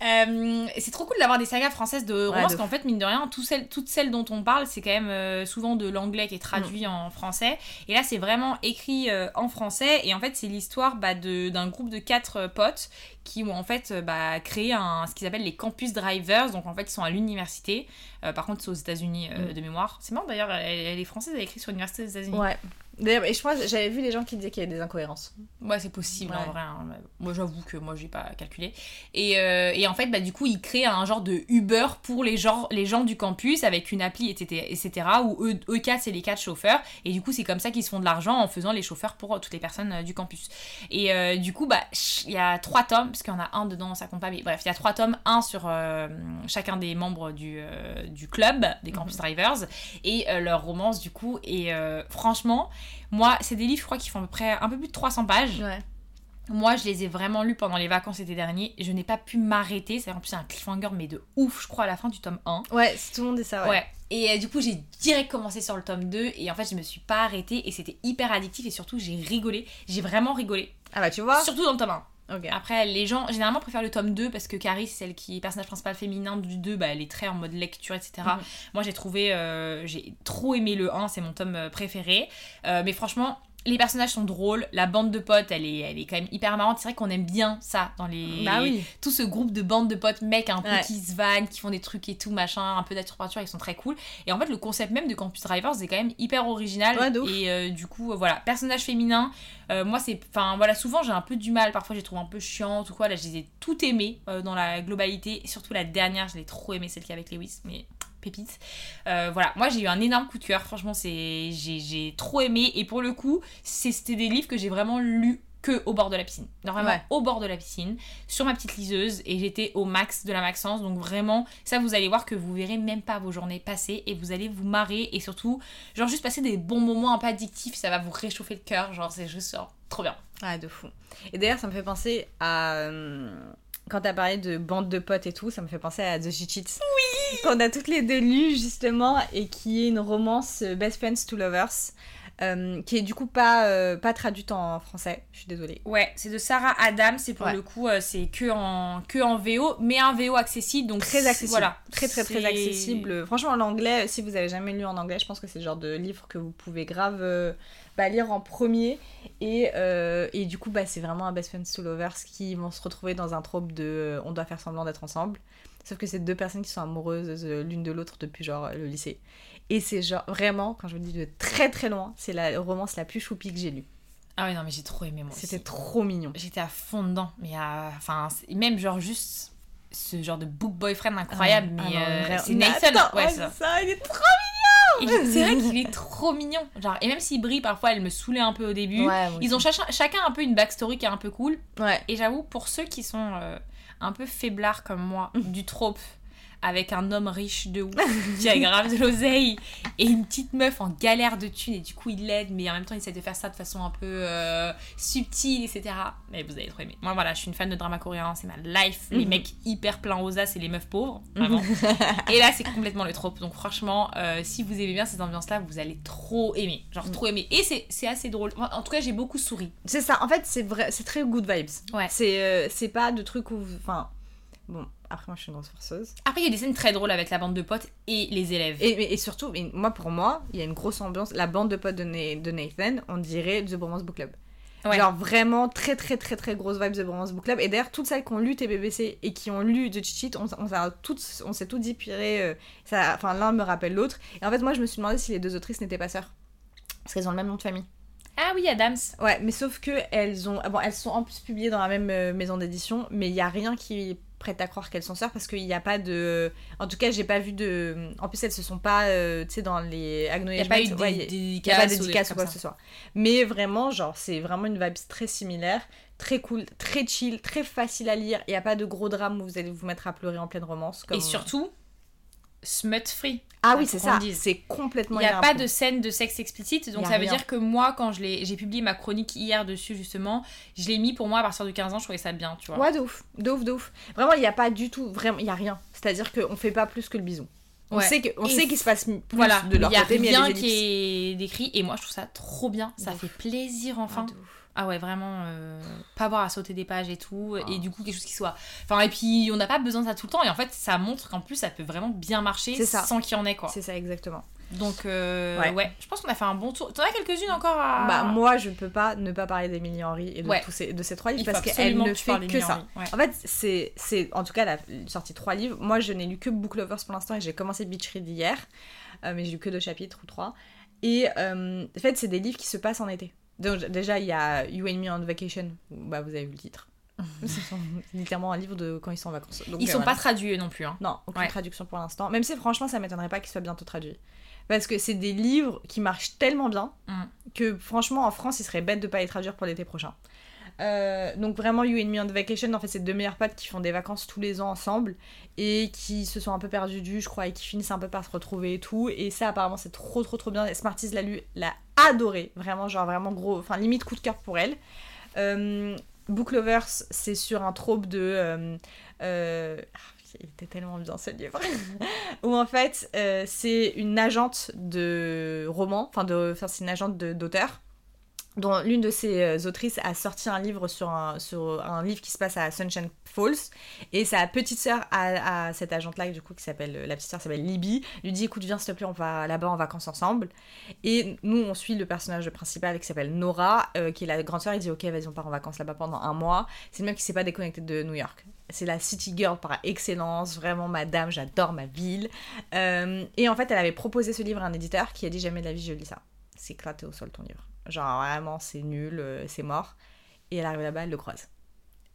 Euh, c'est trop cool d'avoir des sagas françaises de romance, parce qu'en fait, mine de rien, celles- toutes celles dont on parle, c'est quand même euh, souvent de l'anglais qui est traduit en français. Et là, c'est vraiment écrit euh, en français. Et en fait, c'est l'histoire bah, de- d'un groupe de quatre potes qui ont en fait bah, créé un, ce qu'ils appellent les campus drivers. Donc en fait, ils sont à l'université. Par contre, c'est aux États-Unis Mm. de mémoire. C'est marrant d'ailleurs, elle, elle est française, elle est écrite sur l'université des États-Unis. Ouais. D'ailleurs, et je pense, j'avais vu des gens qui disaient qu'il y avait des incohérences. Ouais, c'est possible en vrai. hein. Moi, j'avoue que moi, j'ai pas calculé. Et, euh, et en fait, bah, du coup, ils créent un genre de Uber pour les gens, les gens du campus avec une appli, etc. etc. où eux, eux quatre, c'est les quatre chauffeurs. Et du coup, c'est comme ça qu'ils se font de l'argent en faisant les chauffeurs pour toutes les personnes euh, du campus. Et euh, du coup, bah, il y a trois tomes, parce qu'il y en a un dedans, ça compte pas, mais bref, il y a trois tomes, un sur euh, chacun des membres du, du club, des campus drivers, et leur romance, du coup. Et euh, franchement, moi, c'est des livres, je crois, qui font à peu près un peu plus de 300 pages. Ouais. Moi, je les ai vraiment lus pendant les vacances l'été dernier. Je n'ai pas pu m'arrêter. C'est en plus un cliffhanger, mais de ouf, je crois, à la fin du tome 1. Ouais, c'est- tout le monde dit ça, Ouais. ouais. Et euh, du coup, j'ai direct commencé sur le tome 2. Et en fait, je me suis pas arrêtée. Et c'était hyper addictif. Et surtout, j'ai rigolé. J'ai vraiment rigolé. Ah bah, tu vois Surtout dans le tome 1. Après, les gens généralement préfèrent le tome 2 parce que Carrie, c'est celle qui est personnage principal féminin du 2, bah, elle est très en mode lecture, etc. Mhm. Moi, j'ai trouvé, euh, j'ai trop aimé le 1, c'est mon tome euh, préféré. Euh, mais franchement, les personnages sont drôles, la bande de potes, elle est, elle est quand même hyper marrante. C'est vrai qu'on aime bien ça dans les. Bah oui. Tout ce groupe de bandes de potes mecs un peu Ouais. qui se vannent, qui font des trucs et tout, machin, un peu nature peinture, ils sont très cool. Et en fait, le concept même de Campus Drivers est quand même hyper original. Ouais, et euh, du coup, euh, voilà, personnage féminin, euh, moi, c'est. Enfin, voilà, souvent j'ai un peu du mal. Parfois, j'ai trouvé un peu chiante ou quoi. Là, je les ai toutes aimées dans la globalité. Et surtout la dernière, je l'ai trop aimée, celle qui est avec Lewis. Mais pépite. Euh, voilà, moi, j'ai eu un énorme coup de cœur. Franchement, c'est j'ai j'ai trop aimé. Et pour le coup, c'est- c'était des livres que j'ai vraiment lus que au bord de la piscine. Non, vraiment Ouais. au bord de la piscine, sur ma petite liseuse. Et j'étais au max de la maxence. Donc, vraiment, ça, vous allez voir que vous verrez même pas vos journées passer. Et vous allez vous marrer. Et surtout, genre, juste passer des bons moments un peu addictifs. Ça va vous réchauffer le cœur. Genre, c'est juste genre, trop bien. Ouais, de fou. Et d'ailleurs, ça me fait penser à. Quand t'as parlé de bande de potes et tout, ça me fait penser à The Cheats. Oui Qu'on a toutes les deux lues, justement, et qui est une romance euh, Best Friends to Lovers. euh, qui est du coup pas, euh, pas traduite en français. Je suis désolée. Ouais, c'est de Sarah Adam, c'est pour Ouais. le coup, euh, c'est que en, que en VO, mais un VO accessible, donc Très accessible. Voilà, Très très très accessible. Franchement, l'anglais, si vous avez jamais lu en anglais, je pense que c'est le genre de livre que vous pouvez grave bah, lire en premier. Et, euh, et du coup, bah, c'est vraiment un best friends to lovers qui vont se retrouver dans un trope de euh, on doit faire semblant d'être ensemble. Sauf que c'est deux personnes qui sont amoureuses euh, l'une de l'autre depuis genre le lycée. Et c'est genre vraiment, quand je vous dis de très très loin, c'est la romance la plus choupie que j'ai lue. Ah ouais, non, mais j'ai trop aimé moi. C'était trop mignon. J'étais à fond dedans, mais à- enfin, même genre juste ce genre de book boyfriend incroyable, Ah, mais euh, vraiment. c'est Mais Nathan, ouais, c'est ça. ça, il est trop C'est vrai qu'il est trop mignon. Genre, et même s'il brille, parfois, elle me saoulait un peu au début. Ouais, Ils ont chacun, chacun un peu une backstory qui est un peu cool. Ouais. Et j'avoue, pour ceux qui sont euh, un peu faiblards comme moi, du trope, avec un homme riche de ouf, qui a grave de l'oseille, et une petite meuf en galère de thunes, et du coup il l'aide, mais en même temps il essaie de faire ça de façon un peu euh, subtile, etc. Mais vous allez trop aimer. Moi voilà, je suis une fan de drama coréen, c'est ma life. Les Mhm. mecs hyper pleins aux as et les meufs pauvres, vraiment. et là c'est complètement le trope. Donc franchement, euh, si vous aimez bien cette ambiance-là, vous allez trop aimer. Genre trop aimer. Et c'est c'est assez drôle. Enfin, En tout cas, j'ai beaucoup souri. C'est ça, en fait, c'est vrai, c'est très good vibes. Ouais. C'est euh, c'est pas de trucs où. Enfin. Bon, après, moi, je suis une grosse forceuse. Après, il y a des scènes très drôles avec la bande de potes et les élèves. Et, mais- et surtout, mais moi, pour moi, il y a une grosse ambiance. La bande de potes de, Na- de Nathan, on dirait The Bromance Book Club. Ouais. Genre vraiment très très très très grosse vibe The Bromance Book Club. Et d'ailleurs, toutes celles qui ont lu TBBC et qui ont lu The Cheat Sheet, on, on, s'est toutes- on s'est toutes dit, purée, euh, ça, enfin, l'un me rappelle l'autre. Et en fait, moi, je me suis demandé si les deux autrices n'étaient pas sœurs. Parce qu'elles ont le même nom de famille. Ah oui, Adams. Ouais, mais sauf que elles ont, ah bon, elles sont en plus publiées dans la même euh, maison d'édition, mais il y a rien qui prête à croire qu'elles sont sœurs parce qu'il n'y a pas de, en tout cas, j'ai pas vu de, en plus elles se sont pas, euh, tu sais, dans les Il n'y a pas eu de acknowledgements, ouais, dédicace. ou quoi que ce soit. Mais vraiment, genre, c'est vraiment une vibe très similaire, très cool, très chill, très facile à lire. Il n'y a pas de gros drame où vous allez vous mettre à pleurer en pleine romance. Comme... Et surtout, smut free. ah oui, c'est ça, c'est complètement. Il n'y a pas de scène de sexe explicite, donc Y ça veut rien. dire que moi, quand je l'ai- j'ai publié ma chronique hier dessus, justement, je l'ai mis pour moi à partir de 15 ans, je trouvais ça bien, tu vois. Ouais, de ouf, de ouf, de ouf. Vraiment, il n'y a pas du tout, vraiment, il n'y a rien. C'est-à-dire qu'on fait pas plus que le bisou. On Ouais. sait que- on Et sait qu'il se passe plus Voilà, de leur il y a côté, mais il y a rien qui est décrit, et moi je trouve ça trop bien, ça De fait ouf. plaisir enfin. Ah, de ouf. Ah ouais, vraiment, euh, pas avoir à sauter des pages et tout, Ah. et du coup quelque chose qui soit... Enfin, et puis on n'a pas besoin de ça tout le temps, et en fait ça montre qu'en plus ça peut vraiment bien marcher ça. sans qu'il y en ait, quoi. C'est ça, exactement. Donc, euh, Ouais. ouais. je pense qu'on a fait un bon tour. T'en as quelques-unes encore à... Bah, moi, je peux pas ne pas parler d'Emily Henry et de, Ouais. tous ces, de ces trois livres parce qu'elle ne que fait que ça. Ouais. En fait, c'est, c'est en tout cas, elle a sorti trois livres. Moi, je n'ai lu que Book Lovers pour l'instant et j'ai commencé Beach Read hier, euh, mais j'ai lu que deux chapitres ou trois. Et en fait, c'est des livres qui se passent en été. Donc, déjà, il y a You and Me on Vacation, bah, vous avez vu le titre. c'est littéralement un livre de quand ils sont en vacances. Donc, Ils euh, sont voilà. pas traduits non plus. Hein. Non, aucune Ouais. traduction pour l'instant. Même si franchement, ça m'étonnerait pas qu'ils soient bientôt traduits. Parce que c'est des livres qui marchent tellement bien Mm. que franchement, en France, il serait bête de pas les traduire pour l'été prochain. Euh, donc vraiment, You and Me on Vacation, en fait, c'est deux meilleurs potes qui font des vacances tous les ans ensemble et qui se sont un peu perdus du, je crois, et qui finissent un peu par se retrouver et tout. Et ça, apparemment, c'est trop, trop, trop bien. Et Smarties l'a lu, l'a adoré. Vraiment, genre, vraiment gros, enfin, limite coup de cœur pour elle. Euh, Book Lovers, c'est sur un trope de... euh, ah, il était tellement bien ce livre. Où en fait, c'est une agente de roman, enfin, de, c'est une agente d'auteur, dont l'une de ses euh, autrices a sorti un livre sur un, livre qui se passe à Sunshine Falls. Et sa petite sœur à, cette agente-là, du coup, qui s'appelle, la petite sœur s'appelle Libby, lui dit écoute, viens s'il te plaît, on va là-bas en vacances ensemble. Et nous, on suit le personnage principal qui s'appelle Nora, euh, qui est la grande sœur. Il dit ok, vas-y, on part en vacances là-bas pendant un mois. C'est une meuf qui s'est pas déconnectée de New York. C'est la city girl par excellence, vraiment madame, j'adore ma ville. Euh, et en fait, elle avait proposé ce livre à un éditeur qui a dit jamais de la vie je lis ça. C'est éclaté au sol ton livre. Genre vraiment, c'est nul, euh, c'est mort. Et elle arrive là-bas, elle le croise.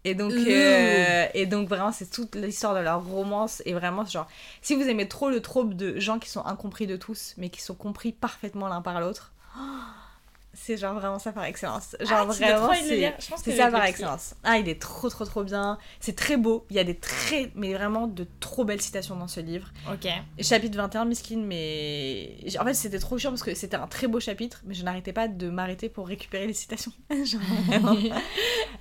Et donc, euh, et donc vraiment, c'est toute l'histoire de leur romance. Et vraiment, genre, si vous aimez trop le trope de gens qui sont incompris de tous, mais qui sont compris parfaitement l'un par l'autre, oh, c'est genre vraiment ça par excellence. Genre Ah, trop vraiment, c'est ça par le excellence. Ah, il est trop, trop, trop bien. C'est très beau. Il y a des très, mais vraiment de trop belles citations dans ce livre. Ok. Chapitre 21, Miskin, mais. En fait, c'était trop chiant parce que c'était un très beau chapitre, mais je n'arrêtais pas de m'arrêter pour récupérer les citations. Genre, vraiment.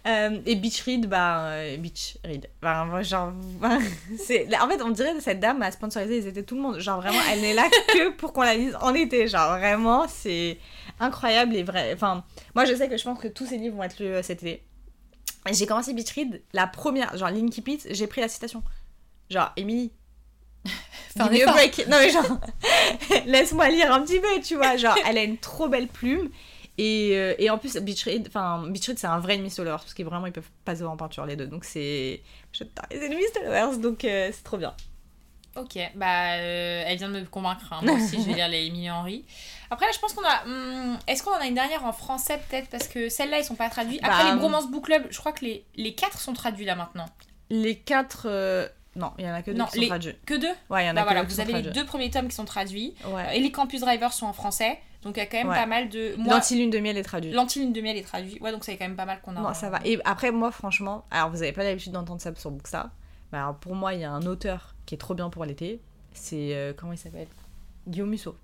Euh, et Beach Read, bah. euh, Beach Read. Bah, genre. c'est... En fait, on dirait que cette dame a sponsorisé les étés tout le monde. Genre, vraiment, elle n'est là que pour qu'on la lise en été. Genre, vraiment, c'est incroyable et vrai. Enfin, moi je sais que je pense que tous ces livres vont être lus euh, cet été. J'ai commencé Beach Read, la première, genre Linky Pete, j'ai pris la citation. Genre, give me a effort. break. Non mais genre, laisse-moi lire un petit peu, tu vois. Genre, elle a une trop belle plume. Et, euh, et en plus, Beach Read, enfin, Beach Read, c'est un vrai ennemi lovers parce qu'ils vraiment ils peuvent passer en peinture les deux. Donc c'est. J'adore les ennemis lovers, donc euh, c'est trop bien. Ok, bah euh, elle vient de me convaincre. hein. Moi aussi, je vais lire les Émilie Henry. Après, là, je pense qu'on a. hum, Est-ce qu'on en a une dernière en français peut-être? Parce que celles-là, ils sont pas traduits. Après, Bah, les Bromance Book Club, je crois que les, les quatre sont traduits là maintenant. Les quatre. euh, Non, il y en a que deux Non, qui sont les- traduits. Que deux? Ouais, il y en a Bah que voilà, deux vous sont avez les deux premiers tomes qui sont traduits. Ouais. Et les Campus Drivers sont en français. Donc il y a quand même Ouais. pas mal de. L'anti-lune de miel est traduit. L'antilune de miel est traduit. Ouais, donc ça est quand même pas mal qu'on a. Non, ça va. Et après, moi, franchement, alors vous avez pas l'habitude d'entendre ça sur Booksta. Mais alors, pour moi, il y a un auteur qui est trop bien pour l'été. C'est. euh, comment il s'appelle? Guillaume Musso.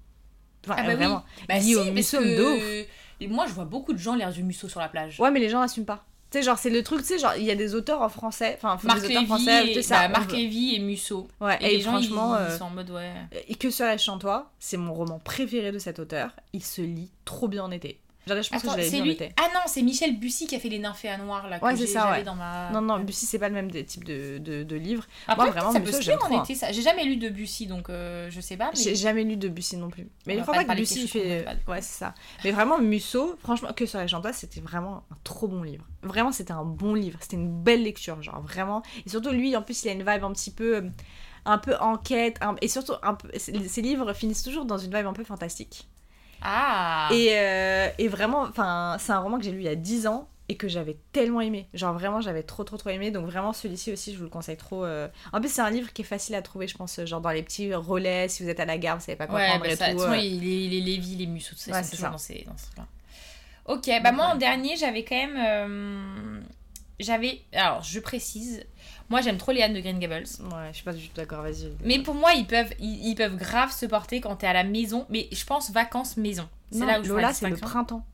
Enfin, Ah bah euh, oui. vraiment. Bah si, Guillaume parce Musso, que... Et moi, je vois beaucoup de gens lire du Musso sur la plage. Ouais, mais les gens n'assument pas. Tu sais, genre, c'est le truc, tu sais, genre, il y a des auteurs en français. Enfin, Marc des auteurs français. et, ça, bah, Marc Lévy et Musso. Ouais, Et, et, les gens, franchement. ils, ils sont en mode ouais. Et que serait Chante-toi, c'est mon roman préféré de cet auteur. Il se lit trop bien en été. Je pense Attends, que je l'avais lui. Ah non, c'est Michel Bussy qui a fait les nymphéas noirs là. que Ouais, j'ai- ça, j'avais ouais. Dans ma... Non, non, Bussy, c'est pas le même des types de, de, de livres. Après, Moi, vraiment, ça peut se en été. Ça. J'ai jamais lu de Bussy, donc euh, je sais pas. Mais... J'ai jamais lu de Bussy non plus. Mais il faut pas que Bussy fait. Ouais, c'est ça. Mais vraiment, Musso, franchement, que sur la Chantoise, c'était vraiment un trop bon livre. Vraiment, c'était un bon livre. C'était une belle lecture, genre vraiment. Et surtout, lui, en plus, il a une vibe un petit peu. euh, Un peu enquête. un- Et surtout, un peu... ses livres finissent toujours dans une vibe un peu fantastique. Ah Et, euh, et vraiment, enfin, c'est un roman que j'ai lu il y a 10 ans et que j'avais tellement aimé. Genre vraiment, j'avais trop, trop, trop aimé. Donc vraiment, celui-ci aussi, je vous le conseille trop. euh. En plus, c'est un livre qui est facile à trouver, je pense, genre dans les petits relais, si vous êtes à la gare, vous savez pas quoi Ouais, prendre bah et ça, tout. euh. il est, il est Lévy, les Musso, tout ça, Ouais, c'est toujours ça. dans ces, dans ce là Ok, bah Donc, moi en dernier, j'avais quand même. euh, J'avais. Alors, je précise. Moi, j'aime trop les Anne de Green Gables. Ouais, je suis pas du tout d'accord, vas-y. Mais pour moi, ils peuvent, ils, ils peuvent grave se porter quand t'es à la maison. Mais je pense vacances maison. C'est là où Lola, c'est le printemps.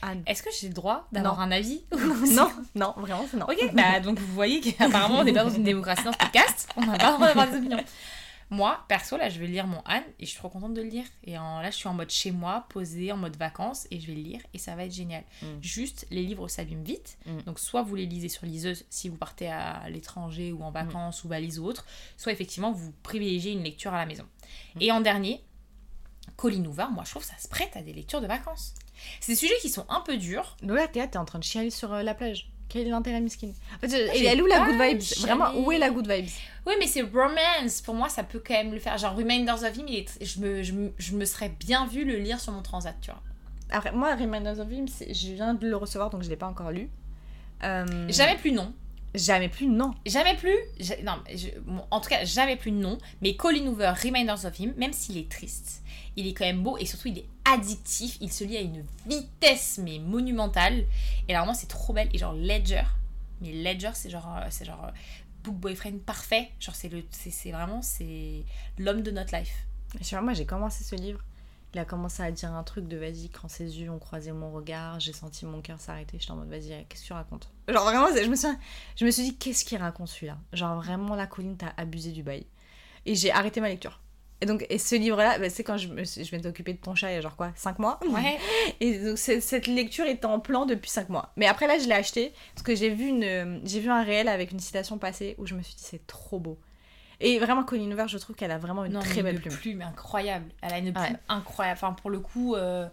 Anne. Est-ce que j'ai le droit d'avoir un avis non, non, vraiment, c'est non. Ok, bah donc vous voyez qu'apparemment on n'est pas dans une démocratie dans ce podcast, on n'a pas le droit d'avoir des opinions. Moi, perso, là je vais lire mon Anne et je suis trop contente de le lire. Et en- là je suis en mode chez moi, posée, en mode vacances et je vais le lire et ça va être génial. Mm. Juste, les livres s'abîment vite. Mm. Donc soit vous les lisez sur liseuse si vous partez à l'étranger ou en vacances ou valise ou autre, soit effectivement vous privilégiez une lecture à la maison. Mm. Et en dernier, Colin Hoover, moi je trouve ça se prête à des lectures de vacances. C'est des sujets qui sont un peu durs, Lola, t'es t'es en train de chialer sur euh, la plage. Quel est l'intérêt, miskin? En fait, je- elle est où la good vibes? Vraiment, où est la good vibes? Oui, mais c'est romance. Pour moi, ça peut quand même le faire. Genre, Reminders of Him, il est tr- je, me, je, me, je me serais bien vu le lire sur mon transat, tu vois. Après, moi, Reminders of Him, je viens de le recevoir, donc je l'ai pas encore lu. Euh, Jamais plus non. Jamais plus, non. Jamais plus. ja- non, je- bon, en tout cas, jamais plus non. Mais Colin Hoover, Reminders of Him, même s'il est triste, il est quand même beau et surtout, il est addictif. Il se lit à une vitesse, mais monumentale. Et là, vraiment, c'est trop belle. Et genre, Ledger. Mais Ledger, c'est genre, euh, c'est genre euh, book boyfriend parfait. Genre, c'est le, c'est vraiment, c'est l'homme de notre life. Je sais pas, moi, j'ai commencé ce livre. Il a commencé à dire un truc de vas-y, quand ses yeux ont croisé mon regard, j'ai senti mon cœur s'arrêter. J'étais en mode vas-y, qu'est-ce que tu racontes? Genre vraiment, je me suis, je me suis dit qu'est-ce qu'il raconte celui-là? Genre vraiment, la colline, t'as abusé du bail. Et j'ai arrêté ma lecture. Et donc, et ce livre-là, bah, c'est quand je, me suis- je m'étais occupée de ton chat il y a genre quoi 5 mois? Ouais. Et donc cette lecture était en plan depuis 5 mois. Mais après là, je l'ai acheté parce que j'ai vu, une, j'ai vu un réel avec une citation passée où je me suis dit c'est trop beau. Et vraiment, Colleen Hoover, je trouve qu'elle a vraiment une Non, très belle une plume. plume incroyable. Elle a une plume Ouais. incroyable. Enfin, pour le coup, euh,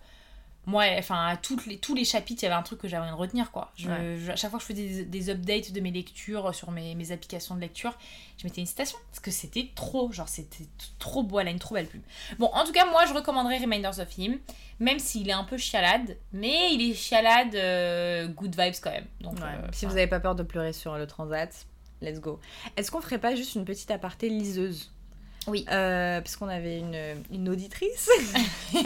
moi, enfin, à toutes les, tous les chapitres, il y avait un truc que j'avais envie de retenir, quoi. Je, Ouais. je- à chaque fois que je faisais des, des updates de mes lectures sur mes, mes applications de lecture, je mettais une citation. Parce que c'était trop, genre, c'était trop beau. Elle a une trop belle plume. Bon, en tout cas, moi, je recommanderais Reminders of Him, même s'il est un peu chialade. Mais il est chialade euh, good vibes quand même. Donc, Ouais. euh, si vous n'avez pas peur de pleurer sur le transat, let's go. Est-ce qu'on ferait pas juste une petite aparté liseuse? Oui. Euh, parce qu'on avait une, auditrice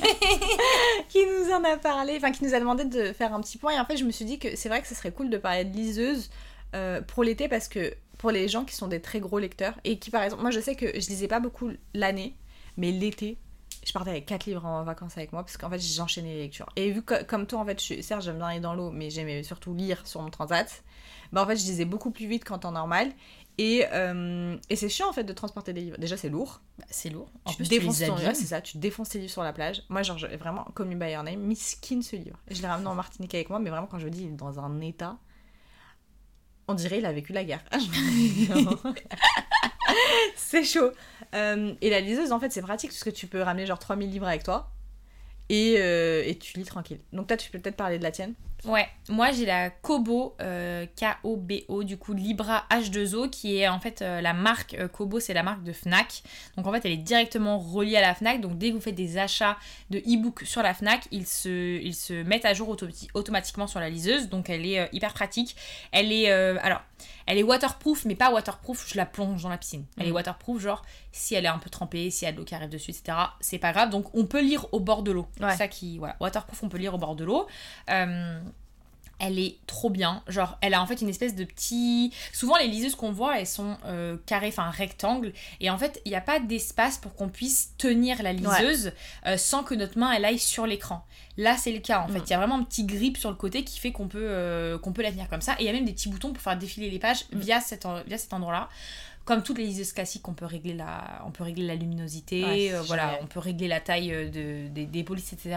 qui nous en a parlé, enfin qui nous a demandé de faire un petit point. Et en fait, je me suis dit que c'est vrai que ce serait cool de parler de liseuse euh, pour l'été parce que pour les gens qui sont des très gros lecteurs et qui, par exemple, moi je sais que je lisais pas beaucoup l'année, mais l'été, je partais avec 4 livres en vacances avec moi parce qu'en fait j'enchaînais les lectures. Et vu que, comme toi, en fait, je certes j'aime bien aller dans l'eau, mais j'aimais surtout lire sur mon transat, bah en fait je lisais beaucoup plus vite qu'en temps normal. Et, euh, et c'est chiant en fait de transporter des livres. Déjà, c'est lourd. Bah, c'est lourd. En tu plus, tu défonces les ton abîmes. ouais, c'est ça, tu défonces tes livres sur la plage. Moi, genre, vraiment, comme une By Name, miskin ce livre. Je l'ai ramené en Martinique avec moi, mais vraiment, quand je dis, il est dans un état. On dirait il a vécu la guerre. c'est chaud. Euh, et la liseuse, en fait, c'est pratique parce que tu peux ramener genre 3000 livres avec toi. Et, euh, et tu lis tranquille. Donc, toi, tu peux peut-être parler de la tienne. Ouais, moi j'ai la Kobo, euh, K-O-B-O, du coup Libra H2O, qui est en fait euh, la marque euh, Kobo, c'est la marque de Fnac. Donc en fait, elle est directement reliée à la Fnac. Donc dès que vous faites des achats de e-book sur la Fnac, ils se, ils se mettent à jour auto- automatiquement sur la liseuse. Donc elle est hyper pratique. Elle est, alors, elle est waterproof, mais pas waterproof, je la plonge dans la piscine. Elle est Mhm. waterproof, genre si elle est un peu trempée, s'il y a de l'eau qui arrive dessus, etc. C'est pas grave. Donc on peut lire au bord de l'eau. Ouais. C'est ça qui, voilà, waterproof, on peut lire au bord de l'eau. Euh, elle est trop bien. Genre, elle a en fait une espèce de petit. Souvent, les liseuses qu'on voit, elles sont euh, carrées, enfin rectangles. Et en fait, il n'y a pas d'espace pour qu'on puisse tenir la liseuse euh, sans que notre main elle aille sur l'écran. Là, c'est le cas en fait. Mm. Il y a vraiment un petit grip sur le côté qui fait qu'on peut, euh, qu'on peut la tenir comme ça. Et il y a même des petits boutons pour faire défiler les pages Mm. via, cet en- via cet endroit-là. Comme toutes les liseuses classiques, on peut régler la, on peut régler la luminosité, Ouais, euh, voilà, on peut régler la taille euh, de, des, polices, etc.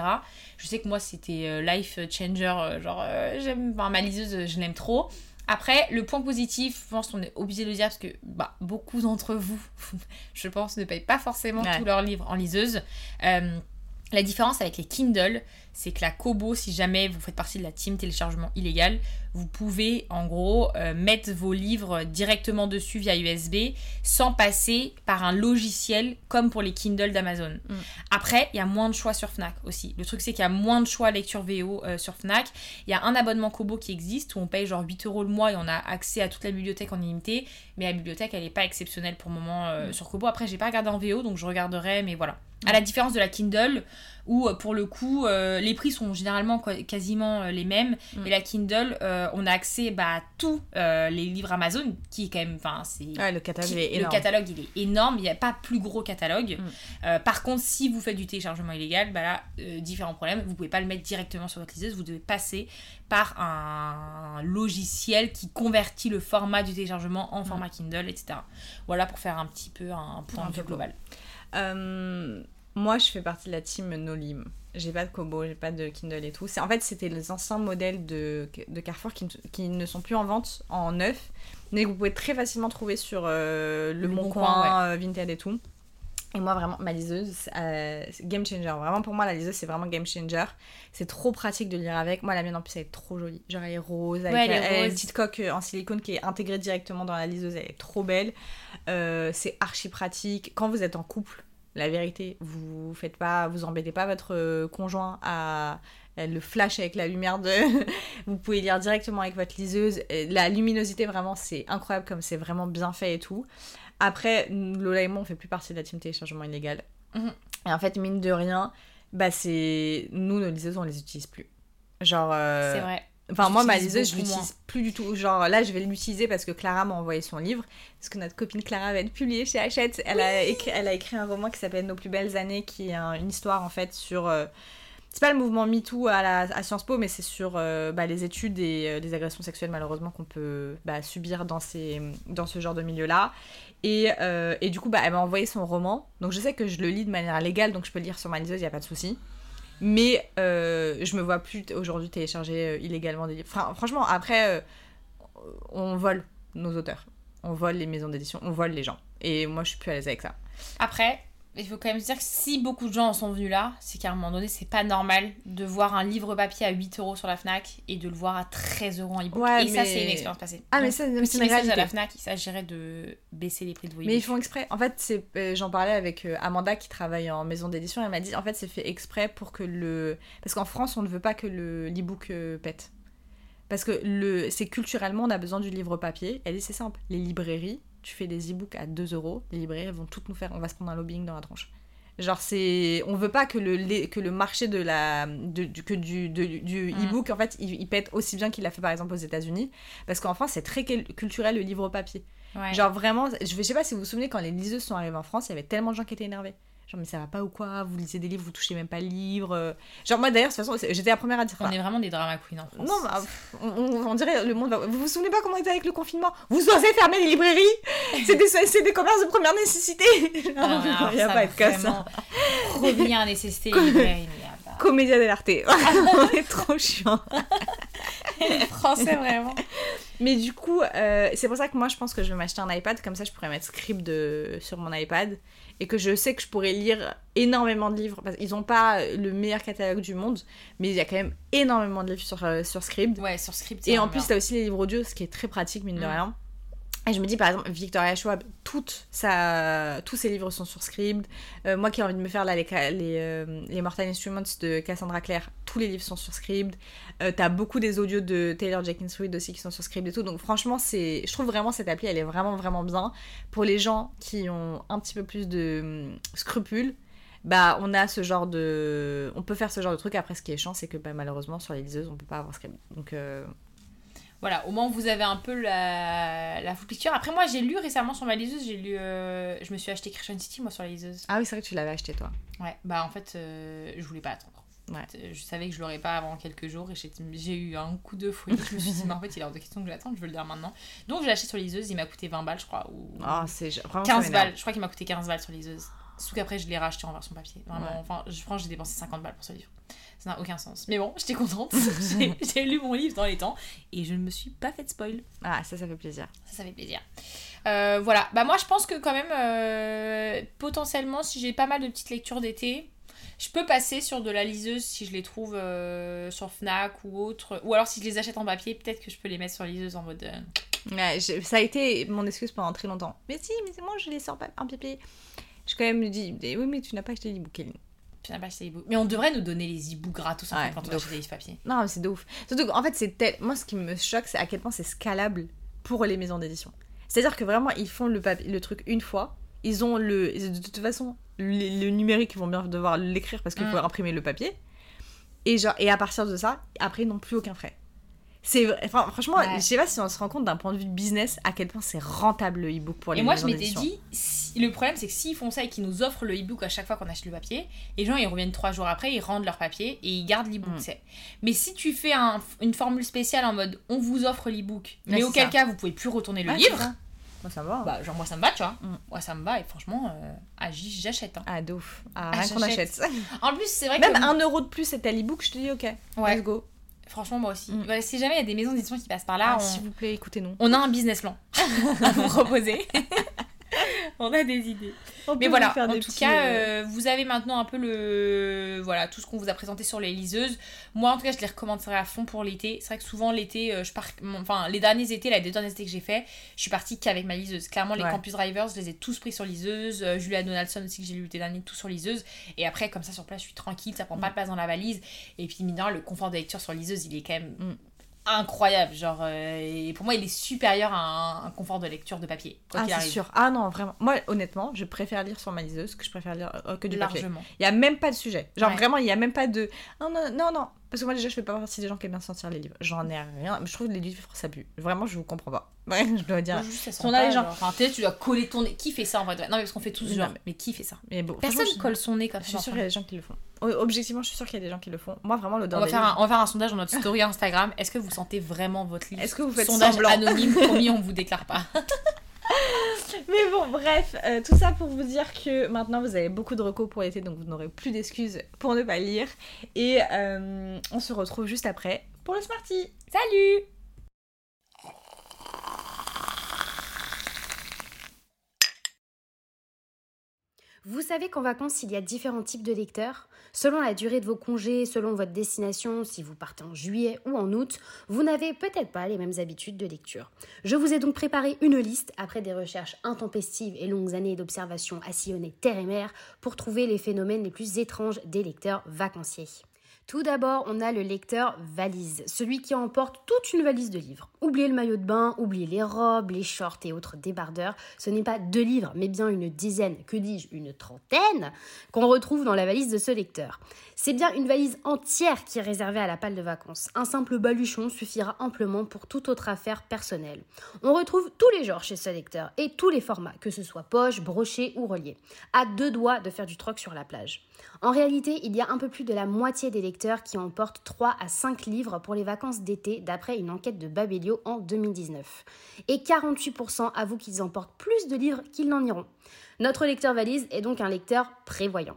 Je sais que moi, c'était euh, life changer. genre, euh, j'aime, ma liseuse, je l'aime trop. Après, le point positif, je pense qu'on est obligé de le dire parce que bah, beaucoup d'entre vous, je pense, ne payent pas forcément Ouais. tous leurs livres en liseuse. Euh, la différence avec les Kindle, c'est que la Kobo, si jamais vous faites partie de la team téléchargement illégal, vous pouvez en gros euh, mettre vos livres directement dessus via USB sans passer par un logiciel comme pour les Kindle d'Amazon. Mm. Après, il y a moins de choix sur Fnac aussi. Le truc, c'est qu'il y a moins de choix lecture VO euh, sur Fnac. Il y a un abonnement Kobo qui existe où on paye genre 8 euros le mois et on a accès à toute la bibliothèque en illimité. Mais la bibliothèque, elle n'est pas exceptionnelle pour le moment euh, Mm. sur Kobo. Après, j'ai pas regardé en VO donc je regarderai, mais voilà. À la différence de la Kindle, où euh, pour le coup, euh, les prix sont généralement quasiment euh, les mêmes. Mm. Et la Kindle, euh, on a accès bah, à tous euh, les livres Amazon, qui est quand même. Enfin, c'est. Ouais, le catalogue qui- est le énorme. catalogue il est énorme, il n'y a pas plus gros catalogue. Mm. Par contre, si vous faites du téléchargement illégal, bah là, différents problèmes. Vous pouvez pas le mettre directement sur votre liseuse, vous devez passer par un logiciel qui convertit le format du téléchargement en format Kindle, etc. Voilà pour faire un petit peu un point Un topo. global. Moi, je fais partie de la team Nolim. J'ai pas de Kobo, j'ai pas de Kindle et tout. C'est en fait, c'était les anciens modèles de, de Carrefour qui, ne- qui ne sont plus en vente en neuf, mais que vous pouvez très facilement trouver sur euh, le, Le Bon Bon Coin, Coin, euh, Vinted et tout. Et moi, vraiment, ma liseuse, euh, game changer. Vraiment, pour moi, la liseuse, c'est vraiment game changer. C'est trop pratique de lire avec. Moi, la mienne, en plus, elle est trop jolie. Genre, elle est rose. Avec, Ouais, elle est une petite coque euh, en silicone qui est intégrée directement dans la liseuse. Elle est trop belle. Euh, c'est archi pratique. Quand vous êtes en couple, la vérité, vous faites pas, vous embêtez pas votre euh, conjoint à elle le flash avec la lumière de. vous pouvez lire directement avec votre liseuse. Et La luminosité, vraiment, c'est incroyable comme c'est vraiment bien fait et tout. Après, Lola et moi, on fait plus partie de la team téléchargement illégal. Mhm. Et en fait, mine de rien, bah c'est. Nous, nos liseuses, on les utilise plus. Genre. euh, C'est vrai. Enfin, moi, ma liseuse, je l'utilise plus du tout. Genre, là, je vais l'utiliser parce que Clara m'a envoyé son livre. Parce que notre copine Clara va être publiée chez Hachette. Elle a écrit, elle a écrit un roman qui s'appelle Nos plus belles années, qui est un- une histoire, en fait, sur. euh, c'est pas le mouvement MeToo à, la, à Sciences Po, mais c'est sur euh, bah, les études et euh, les agressions sexuelles, malheureusement, qu'on peut bah, subir dans, ces, dans ce genre de milieu-là. Et, et du coup, bah, elle m'a envoyé son roman. Donc, je sais que je le lis de manière légale, donc je peux le lire sur ma liseuse, il n'y a pas de souci. Mais euh, je me vois plus aujourd'hui télécharger euh, illégalement des livres. Enfin, franchement, après, euh, on vole nos auteurs. On vole les maisons d'édition, on vole les gens. Et moi, je suis plus à l'aise avec ça. Après, il faut quand même se dire que si beaucoup de gens en sont venus là, c'est qu'à un moment donné, c'est pas normal de voir un livre papier à 8 euros sur la Fnac et de le voir à 13 euros en e-book. Ouais, et ça, c'est une expérience passée. Ah, mais ça, c'est une message à réalité. la Fnac, il s'agirait de baisser les prix de vos Mais ils font exprès. En fait, c'est, euh, j'en parlais avec euh, Amanda qui travaille en maison d'édition. Elle m'a dit, en fait, c'est fait exprès pour que le. Parce qu'en France, on ne veut pas que le, l'e-book euh, pète. Parce que le, c'est culturellement, on a besoin du livre papier. Elle dit, c'est simple. Les librairies, tu fais des e-books à 2 euros. Les librairies elles vont toutes nous faire. On va se prendre un lobbying dans la tronche. Genre, c'est. On veut pas que le, les- que le marché de la, de, du, que du, de- du Mm. e-book, en fait, il, il pète aussi bien qu'il l'a fait par exemple aux États-Unis. Parce qu'en France, c'est très culturel le livre papier. Ouais. Genre vraiment, je, je sais pas si vous vous souvenez quand les liseuses sont arrivées en France, il y avait tellement de gens qui étaient énervés. Genre, mais ça va pas ou quoi? Vous lisez des livres, vous touchez même pas le livre. euh. Genre, moi d'ailleurs, de toute façon, j'étais la première à dire ça. On est vraiment des drama queens en France. Non, bah, pff, on, on- on dirait le monde va. Vous vous souvenez pas comment on était avec le confinement? Vous osez fermer les librairies? C'est des, des commerces de première nécessité Ah il y a pas de cas, ça. à nécessité, pas. Comédia dell'arte. on est trop chiant. Français, vraiment. Mais du coup, euh, c'est pour ça que moi je pense que je vais m'acheter un iPad, comme ça je pourrais mettre script de... sur mon iPad et que je sais que je pourrais lire énormément de livres. Parce qu'ils n'ont pas le meilleur catalogue du monde, mais il y a quand même énormément de livres sur, euh, sur script. Ouais, sur script. Et en plus, t'as aussi les livres audio, ce qui est très pratique, mine de Mm. rien. Et je me dis, par exemple, Victoria Schwab, tous ses livres sont sur Scribd. Euh, moi qui ai envie de me faire là, les, les, euh, les Mortal Instruments de Cassandra Clare, tous les livres sont sur Scribd. Euh, T'as beaucoup des audios de Taylor Jenkins Reid aussi qui sont sur Scribd et tout. Donc franchement, je trouve vraiment cette appli, elle est vraiment, vraiment bien. Pour les gens qui ont un petit peu plus de hum, scrupules, bah on a ce genre de... On peut faire ce genre de truc. Après, ce qui est chiant, c'est que bah, malheureusement, sur les liseuses, on peut pas avoir Scribd. Donc... Voilà, au moins vous avez un peu la, la full picture. Après, moi j'ai lu récemment sur ma liseuse, j'ai lu. euh, Je me suis acheté Christian City, moi, sur la liseuse. Ah oui, c'est vrai que tu l'avais acheté toi. Ouais, bah en fait, euh, je voulais pas attendre. Ouais. Euh, Je savais que je l'aurais pas avant quelques jours et j'ai eu un coup de folie. Je me suis dit, mais en fait, il est hors de question que je l'attende, je veux le dire maintenant. Donc, je l'ai acheté sur liseuse, il m'a coûté 20 balles, je crois. Ou... Ah, c'est vraiment ça 15 m'énerve. balles, je crois qu'il m'a coûté 15 balles sur liseuse. Sauf qu'après, je l'ai racheté en version papier. Vraiment, Ouais. enfin, je pense que j'ai dépensé 50 balles pour ce livre. Ça n'a aucun sens. Mais bon, j'étais contente. J'ai- lu mon livre dans les temps et je ne me suis pas fait de spoil. Ah, ça, ça fait plaisir. Ça, ça fait plaisir. Euh, voilà, bah moi je pense que quand même, euh, potentiellement, si j'ai pas mal de petites lectures d'été, je peux passer sur de la liseuse si je les trouve euh, sur Fnac ou autre. Ou alors si je les achète en papier, peut-être que je peux les mettre sur liseuse en mode. Ouais, je- ça a été mon excuse pendant très longtemps. Mais si, mais moi, je les sors en papier. Je quand même me dis, oui, mais tu n'as pas acheté l'ebook, Pas acheté les Mais on devrait nous donner les e-books gratos en Ouais, quand on achète des livres papier. Non, mais c'est de ouf. Surtout qu'en fait, c'est tel... moi, ce qui me choque, c'est à quel point c'est scalable pour les maisons d'édition. C'est-à-dire que vraiment, ils font le, papier, le truc une fois. Ils ont le. De toute façon, le, le numérique, ils vont bien devoir l'écrire parce qu'il faut Mm. imprimer le papier. Et, genre, et à partir de ça, après, ils n'ont plus aucun frais. C'est enfin, franchement, Ouais. je sais pas si on se rend compte d'un point de vue business à quel point c'est rentable le e-book pour les Et moi je m'étais dit, si- le problème c'est que s'ils font ça et qu'ils nous offrent le e-book à chaque fois qu'on achète le papier, les gens ils reviennent trois jours après, ils rendent leur papier et ils gardent l'e-book. Mm. Mais si tu fais un- une formule spéciale en mode on vous offre l'e-book, mais auquel ça. cas vous pouvez plus retourner le livre, ça. Moi, ça va. hein. bah genre moi ça me va, tu vois. Mm. Moi ça me va et franchement, euh, j'achète. hein. Ah, de ouf. Ah, Ah, rien qu'on achète. En plus, c'est vrai Même que. un euro de plus t'as l'e-book, je te dis ok. Ouais. Let's go. Franchement, moi aussi. Mm. Voilà, si jamais il y a des maisons d'édition qui passent par là, Ah, on... S'il vous plaît, écoutez-nous. on a un business plan à vous proposer. on a des idées. Mais voilà, en tout cas, euh, vous avez maintenant un peu le voilà tout ce qu'on vous a présenté sur les liseuses. Moi, en tout cas, je les recommanderais à fond pour l'été. C'est vrai que souvent l'été, euh, je pars, enfin les derniers étés, là, les deux derniers étés que j'ai fait, je suis partie qu'avec ma liseuse. Clairement, les Ouais. Campus Drivers, je les ai tous pris sur liseuse. Euh, Julia Donaldson aussi que j'ai lu l'été dernier, tout sur liseuse. Et après, comme ça sur place, je suis tranquille, ça prend pas de place dans la valise. Et puis mine de rien, le confort de lecture sur liseuse, il est quand même Mm. Incroyable. Genre, euh, et pour moi, il est supérieur à un, un confort de lecture de papier. Ah, c'est sûr. Ah non, vraiment. Moi, honnêtement, je préfère lire sur ma liseuse que je préfère lire euh, que du papier. Largement. Il y a même pas de sujet. Genre Ouais. vraiment, il y a même pas de. Non, non, non, non. Parce que moi, déjà, je fais pas partie des gens qui aiment bien sentir les livres. J'en ai rien. Je trouve que les livres, ça pue. Vraiment, je vous comprends pas. Ouais, je dois dire. Juste, ça sent Si on a pas, les gens- genre. Enfin, peut-être tu dois coller ton nez. Qui fait ça en vrai? Non, mais parce qu'on fait tous genre. mais- Mais qui fait ça? Mais bon, Personne colle son nez comme Je ça. suis dans sûre qu'il y a des gens qui le font. Objectivement, je suis sûre qu'il y a des gens qui le font. Moi, vraiment, l'odeur On va, faire un, livres- on va faire un sondage dans notre story Instagram. Est-ce que vous sentez vraiment votre livre? Est-ce que vous faites Sondage semblant? anonyme, promis, on vous déclare pas. Mais bon, bref, euh, tout ça pour vous dire que maintenant vous avez beaucoup de recos pour l'été, donc vous n'aurez plus d'excuses pour ne pas lire. Et euh, on se retrouve juste après pour le Smarty. Salut Vous savez qu'en vacances, il y a différents types de lecteurs. Selon la durée de vos congés, selon votre destination, si vous partez en juillet ou en août, vous n'avez peut-être pas les mêmes habitudes de lecture. Je vous ai donc préparé une liste, après des recherches intempestives et longues années d'observation à sillonner terre et mer, pour trouver les phénomènes les plus étranges des lecteurs vacanciers. Tout d'abord, on a le lecteur valise, celui qui emporte toute une valise de livres. Oubliez le maillot de bain, oubliez les robes, les shorts et autres débardeurs. Ce n'est pas deux livres, mais bien une dizaine, que dis-je, une trentaine, qu'on retrouve dans la valise de ce lecteur. C'est bien une valise entière qui est réservée à la palle de vacances. Un simple baluchon suffira amplement pour toute autre affaire personnelle. On retrouve tous les genres chez ce lecteur et tous les formats, que ce soit poche, brochet ou relié. À deux doigts de faire du troc sur la plage. En réalité, il y a un peu plus de la moitié des lecteurs qui emportent 3 à 5 livres pour les vacances d'été d'après une enquête de Babelio en 2019. Et 48% avouent qu'ils emportent plus de livres qu'ils n'en iront. Notre lecteur valise est donc un lecteur prévoyant.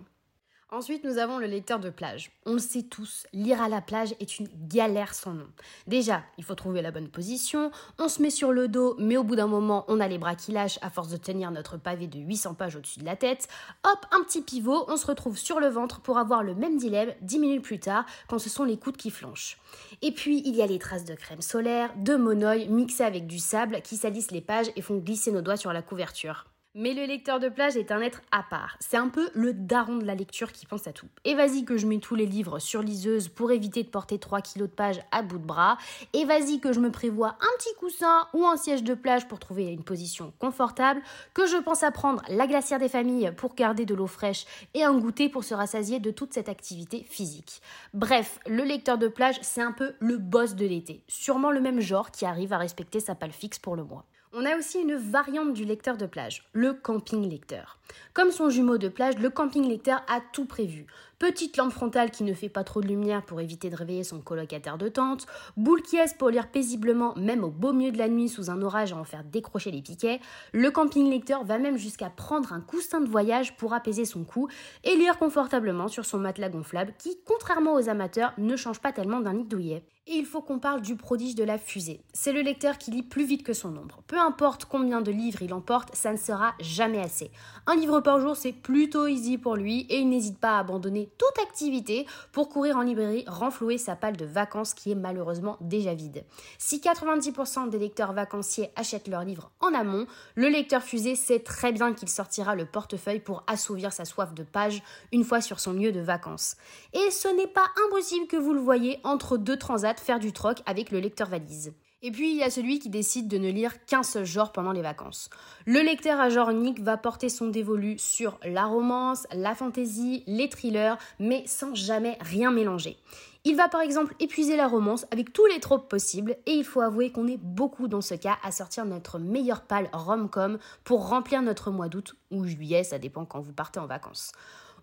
Ensuite, nous avons le lecteur de plage. On le sait tous, lire à la plage est une galère sans nom. Déjà, il faut trouver la bonne position, on se met sur le dos, mais au bout d'un moment, on a les bras qui lâchent à force de tenir notre pavé de 800 pages au-dessus de la tête. Hop, un petit pivot, on se retrouve sur le ventre pour avoir le même dilemme 10 minutes plus tard, quand ce sont les coudes qui flanchent. Et puis, il y a les traces de crème solaire, de monoï mixées avec du sable qui salissent les pages et font glisser nos doigts sur la couverture. Mais le lecteur de plage est un être à part. C'est un peu le daron de la lecture qui pense à tout. Et vas-y que je mets tous les livres sur liseuse pour éviter de porter 3 kilos de pages à bout de bras. Et vas-y que je me prévois un petit coussin ou un siège de plage pour trouver une position confortable. Que je pense à prendre la glacière des familles pour garder de l'eau fraîche et un goûter pour se rassasier de toute cette activité physique. Bref, le lecteur de plage, c'est un peu le boss de l'été. Sûrement le même genre qui arrive à respecter sa palle fixe pour le mois. On a aussi une variante du lecteur de plage, le camping lecteur. Comme son jumeau de plage, le camping lecteur a tout prévu. Petite lampe frontale qui ne fait pas trop de lumière pour éviter de réveiller son colocataire de tente, boule qui est pour lire paisiblement même au beau milieu de la nuit sous un orage à en faire décrocher les piquets. Le camping lecteur va même jusqu'à prendre un coussin de voyage pour apaiser son cou et lire confortablement sur son matelas gonflable qui, contrairement aux amateurs, ne change pas tellement d'un nid douillet. Et il faut qu'on parle du prodige de la fusée. C'est le lecteur qui lit plus vite que son ombre. Peu importe combien de livres il emporte, ça ne sera jamais assez. Un livre par jour, c'est plutôt easy pour lui et il n'hésite pas à abandonner toute activité pour courir en librairie renflouer sa palle de vacances qui est malheureusement déjà vide. Si 90% des lecteurs vacanciers achètent leurs livres en amont, le lecteur fusée sait très bien qu'il sortira le portefeuille pour assouvir sa soif de pages une fois sur son lieu de vacances. Et ce n'est pas impossible que vous le voyez entre deux transats faire du troc avec le lecteur valise. Et puis il y a celui qui décide de ne lire qu'un seul genre pendant les vacances. Le lecteur à genre unique va porter son dévolu sur la romance, la fantaisie, les thrillers, mais sans jamais rien mélanger. Il va par exemple épuiser la romance avec tous les tropes possibles et il faut avouer qu'on est beaucoup dans ce cas à sortir notre meilleure pâle rom-com pour remplir notre mois d'août ou juillet, ça dépend quand vous partez en vacances.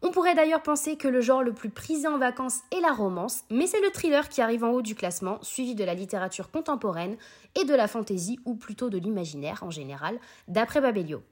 On pourrait d'ailleurs penser que le genre le plus prisé en vacances est la romance, mais c'est le thriller qui arrive en haut du classement, suivi de la littérature contemporaine et de la fantaisie, ou plutôt de l'imaginaire en général, d'après Babelio.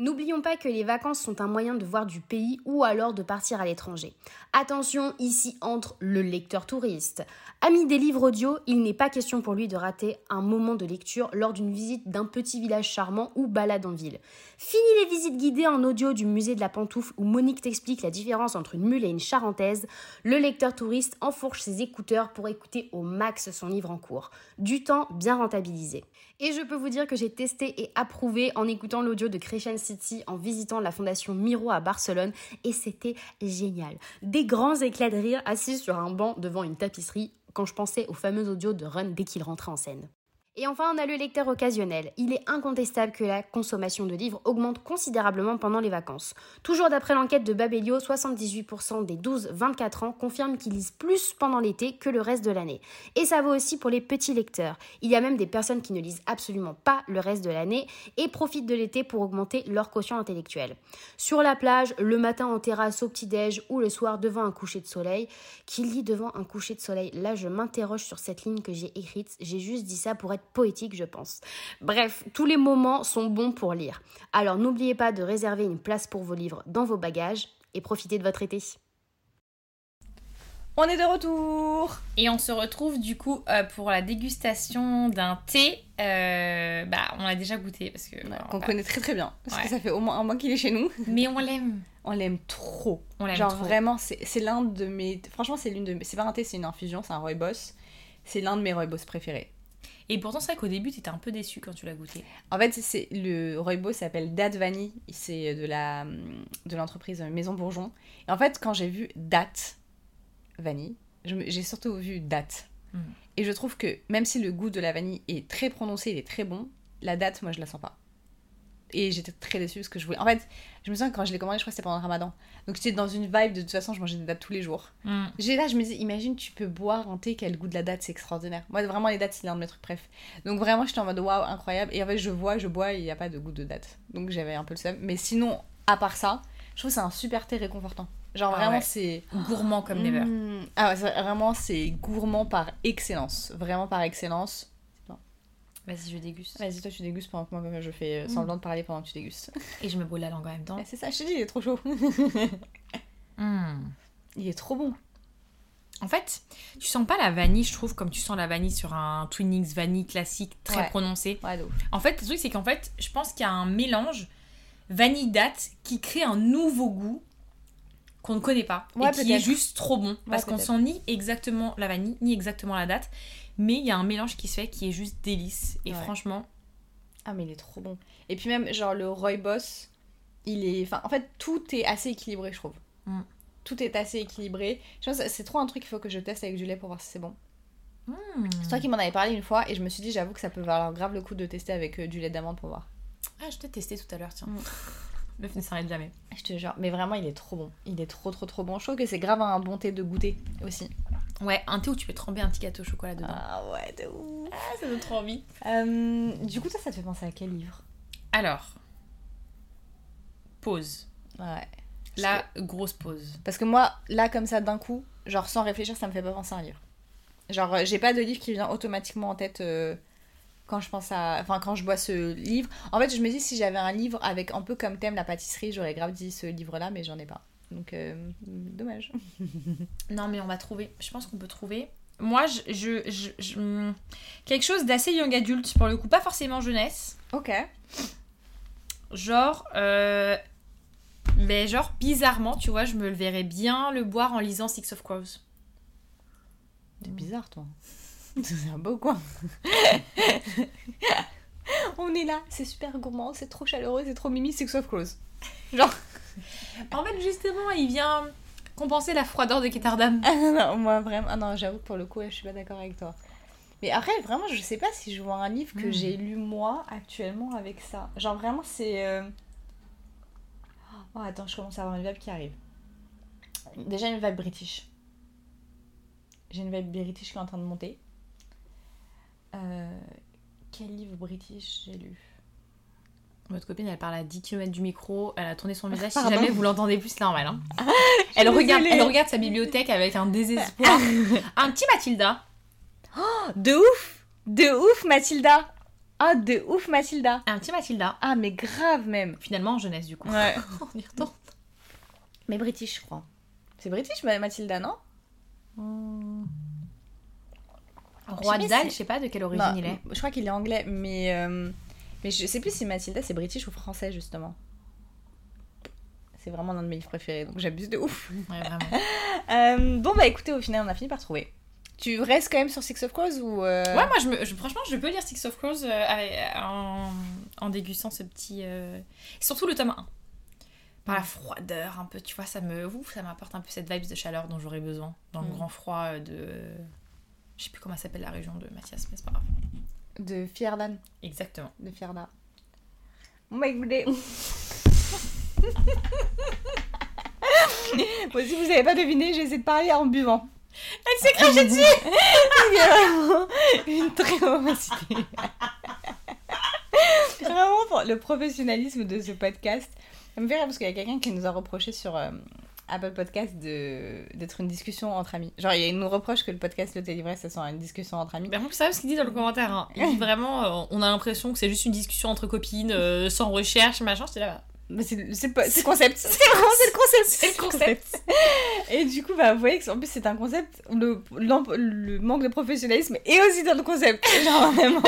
N'oublions pas que les vacances sont un moyen de voir du pays ou alors de partir à l'étranger. Attention, ici entre le lecteur touriste. Ami des livres audio, il n'est pas question pour lui de rater un moment de lecture lors d'une visite d'un petit village charmant ou balade en ville. Fini les visites guidées en audio du musée de la pantoufle où Monique t'explique la différence entre une mule et une charentaise. Le lecteur touriste enfourche ses écouteurs pour écouter au max son livre en cours. Du temps bien rentabilisé. Et je peux vous dire que j'ai testé et approuvé en écoutant l'audio de Crescent City en visitant la fondation Miro à Barcelone et c'était génial. Des grands éclats de rire assis sur un banc devant une tapisserie quand je pensais au fameux audio de Run dès qu'il rentrait en scène. Et enfin, on a le lecteur occasionnel. Il est incontestable que la consommation de livres augmente considérablement pendant les vacances. Toujours d'après l'enquête de Babelio, 78% des 12-24 ans confirment qu'ils lisent plus pendant l'été que le reste de l'année. Et ça vaut aussi pour les petits lecteurs. Il y a même des personnes qui ne lisent absolument pas le reste de l'année et profitent de l'été pour augmenter leur quotient intellectuel. Sur la plage, le matin en terrasse au petit-déj ou le soir devant un coucher de soleil. Qui lit devant un coucher de soleil Là, je m'interroge sur cette ligne que j'ai écrite. J'ai juste dit ça pour être poétique, je pense. Bref, tous les moments sont bons pour lire. Alors n'oubliez pas de réserver une place pour vos livres dans vos bagages et profitez de votre été. On est de retour Et on se retrouve du coup euh, pour la dégustation d'un thé. Euh, bah, on l'a déjà goûté parce que. Qu'on bah, connaît très très bien. Parce Ouais. que ça fait au moins un mois qu'il est chez nous. Mais on l'aime. On l'aime trop. On l'aime Genre trop. vraiment, c'est c'est l'un de mes. Franchement, c'est l'une de mes. C'est pas un thé, c'est une infusion, c'est un rooibos. C'est l'un de mes rooibos préférés. Et pourtant, c'est vrai qu'au début, t'étais un peu déçu quand tu l'as goûté. En fait, c'est le rooibos s'appelle Date Vanille. C'est de la de l'entreprise Maison Bourgeon. Et en fait, quand j'ai vu Date Vanille, j'ai surtout vu date. Mm. Et je trouve que même si le goût de la vanille est très prononcé, il est très bon, la date, moi, je la sens pas. Et j'étais très déçue parce que je voulais. En fait, je me souviens que quand je l'ai commandé, je crois que c'était pendant le ramadan. Donc j'étais dans une vibe de toute façon, je mangeais des dates tous les jours. Mm. J'ai là, je me dis, imagine, tu peux boire un thé qui a le goût de la date, c'est extraordinaire. Moi, vraiment, les dates, c'est l'un de mes trucs préf. Donc vraiment, j'étais en mode waouh, incroyable. Et en fait, je vois, je bois, il n'y a pas de goût de date. Donc j'avais un peu le seum. Mais sinon, à part ça, je trouve que c'est un super thé réconfortant. Genre Ah vraiment, ouais. c'est. Gourmand comme never. Mmh. Ah ouais, vraiment, c'est gourmand par excellence. Vraiment par excellence. Vas-y, je déguste. Vas-y, toi, tu dégustes pendant que moi, je fais euh, semblant de parler pendant que tu dégustes. Et je me brûle la langue en même temps. C'est ça, je te dis, il est trop chaud. Mm. il est trop bon. En fait, tu sens pas la vanille, je trouve, comme tu sens la vanille sur un Twinings vanille classique très Ouais. prononcé. Ouais. En fait, le truc, c'est qu'en fait, je pense qu'il y a un mélange vanille-date qui crée un nouveau goût qu'on ne connaît pas Ouais, et qui est juste trop bon. Parce qu'on sent ni exactement la vanille, ni exactement la date, mais il y a un mélange qui se fait qui est juste délice. Et Ouais. franchement, Ah, mais il est trop bon. Et puis même, genre, le Rooibos, il est... Enfin, en fait, tout est assez équilibré, je trouve. Mm. Tout est assez équilibré. Je pense que c'est trop un truc qu'il faut que je teste avec du lait pour voir si c'est bon. mm. C'est toi qui m'en avais parlé une fois et je me suis dit, j'avoue que ça peut valoir grave le coup de tester avec euh, du lait d'amande pour voir. ah, je t'ai testé tout à l'heure, tiens. Mm. Meuf ne s'arrête jamais. Je te jure. Mais vraiment, il est trop bon. Il est trop, trop, trop bon. Je trouve que c'est grave un bon thé de goûter aussi. Ouais, un thé où tu peux tremper un petit gâteau au chocolat dedans. Ah ouais, de ouf. Ah, ça donne trop envie. Euh, du coup, toi, ça te fait penser à quel livre? Alors, pause. Ouais. La grosse pause. Parce que moi, là, comme ça, d'un coup, genre sans réfléchir, ça me fait pas penser à un livre. Genre, euh, j'ai pas de livre qui vient automatiquement en tête euh, quand je pense à. Enfin, quand je vois ce livre. En fait, je me dis, si j'avais un livre avec un peu comme thème la pâtisserie, j'aurais grave dit ce livre-là, mais j'en ai pas. Donc, euh, dommage. Non, mais on va trouver. Je pense qu'on peut trouver. Moi, je, je, je- je- hum, quelque chose d'assez young adulte pour le coup, pas forcément jeunesse. Ok. Genre, euh, mais genre bizarrement, tu vois, je me le verrais bien le boire en lisant Six of Crows. T'es bizarre, toi. C'est un beau coin. On est là, c'est super gourmand, c'est trop chaleureux, c'est trop mimi, Six of Crows. En fait, justement, il vient compenser la froideur de Ketterdam. Ah non, non, moi vraiment, ah non, j'avoue que pour le coup, je suis pas d'accord avec toi. Mais après, vraiment, je sais pas si je vois un livre que Hmm. j'ai lu moi actuellement avec ça. Genre vraiment, c'est. euh, Oh, attends, je commence à avoir une vibe qui arrive. Déjà, une vibe british. J'ai une vibe british qui est en train de monter. Euh, Quel livre british j'ai lu? Votre copine, elle parle à 10 km du micro, elle a tourné son visage. Si jamais vous l'entendez plus, c'est normal. Hein. elle, regarde, désolée. elle regarde sa bibliothèque avec un désespoir. un petit Mathilda. De ouf De ouf, Mathilda Ah, de ouf, Mathilda Un petit Mathilda. Ah, mais grave même Finalement, en jeunesse, du coup. Ouais. On y retourne. Mais british, je crois. C'est british, Ma- Mathilda, non? Roi pas Dahl, si- je sais pas de quelle origine Non, il est. Je crois qu'il est anglais, mais, euh, mais je sais plus si Mathilda c'est british ou français justement. C'est vraiment l'un de mes livres préférés, donc j'abuse de ouf. Ouais, vraiment. Euh, bon bah écoutez, au final on a fini par trouver. Tu restes quand même sur Six of Crows ou euh, Ouais, moi, je me, je- franchement, je peux lire Six of Crows euh, avec- en, en dégustant ce petit. et surtout le tome 1. Par la froideur, un peu, tu vois, ça me. Ouf, ça m'apporte un peu cette vibe de chaleur dont j'aurais besoin. Dans le Mm. grand froid de. Je sais plus comment s'appelle la région de Mathias, mais c'est pas grave. De Fierdan, Exactement. de Fierda. Bon bah écoutez. bon, si vous avez pas deviné, j'ai essayé de parler en buvant. Elle s'est crachée dessus Il y a vraiment une très mauvaise idée. Vraiment, pour le professionnalisme de ce podcast, ça me fait rire parce qu'il y a quelqu'un qui nous a reproché sur euh, Apple Podcast de- d'être une discussion entre amis. Genre, il nous reproche que le podcast Le Télivresse, ça soit une discussion entre amis. Mais en plus, savez ce qu'il dit dans le commentaire. Hein. Il dit vraiment, euh, on a l'impression que c'est juste une discussion entre copines, euh, sans recherche, machin. J'étais là. Mais c'est le concept. C'est vraiment c'est le concept. C'est le concept. Et du coup, bah, vous voyez que en plus c'est un concept, le, le manque de professionnalisme est aussi dans le concept. Genre vraiment,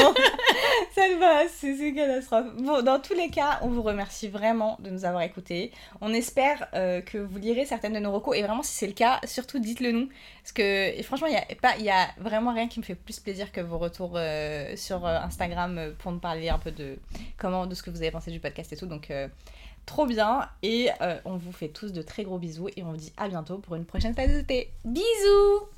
ça ne va, c'est une catastrophe. Bon, dans tous les cas, on vous remercie vraiment de nous avoir écoutés. On espère euh, que vous lirez certaines de nos recos et vraiment si c'est le cas, surtout dites-le nous. Parce que et franchement, il y a, pas- il y a vraiment rien qui me fait plus plaisir que vos retours euh, sur euh, Instagram pour nous parler un peu de comment, de ce que vous avez pensé du podcast et tout. Donc, trop bien. Et euh, on vous fait tous de très gros bisous et on vous dit à bientôt pour une prochaine tasse de thé. Bisous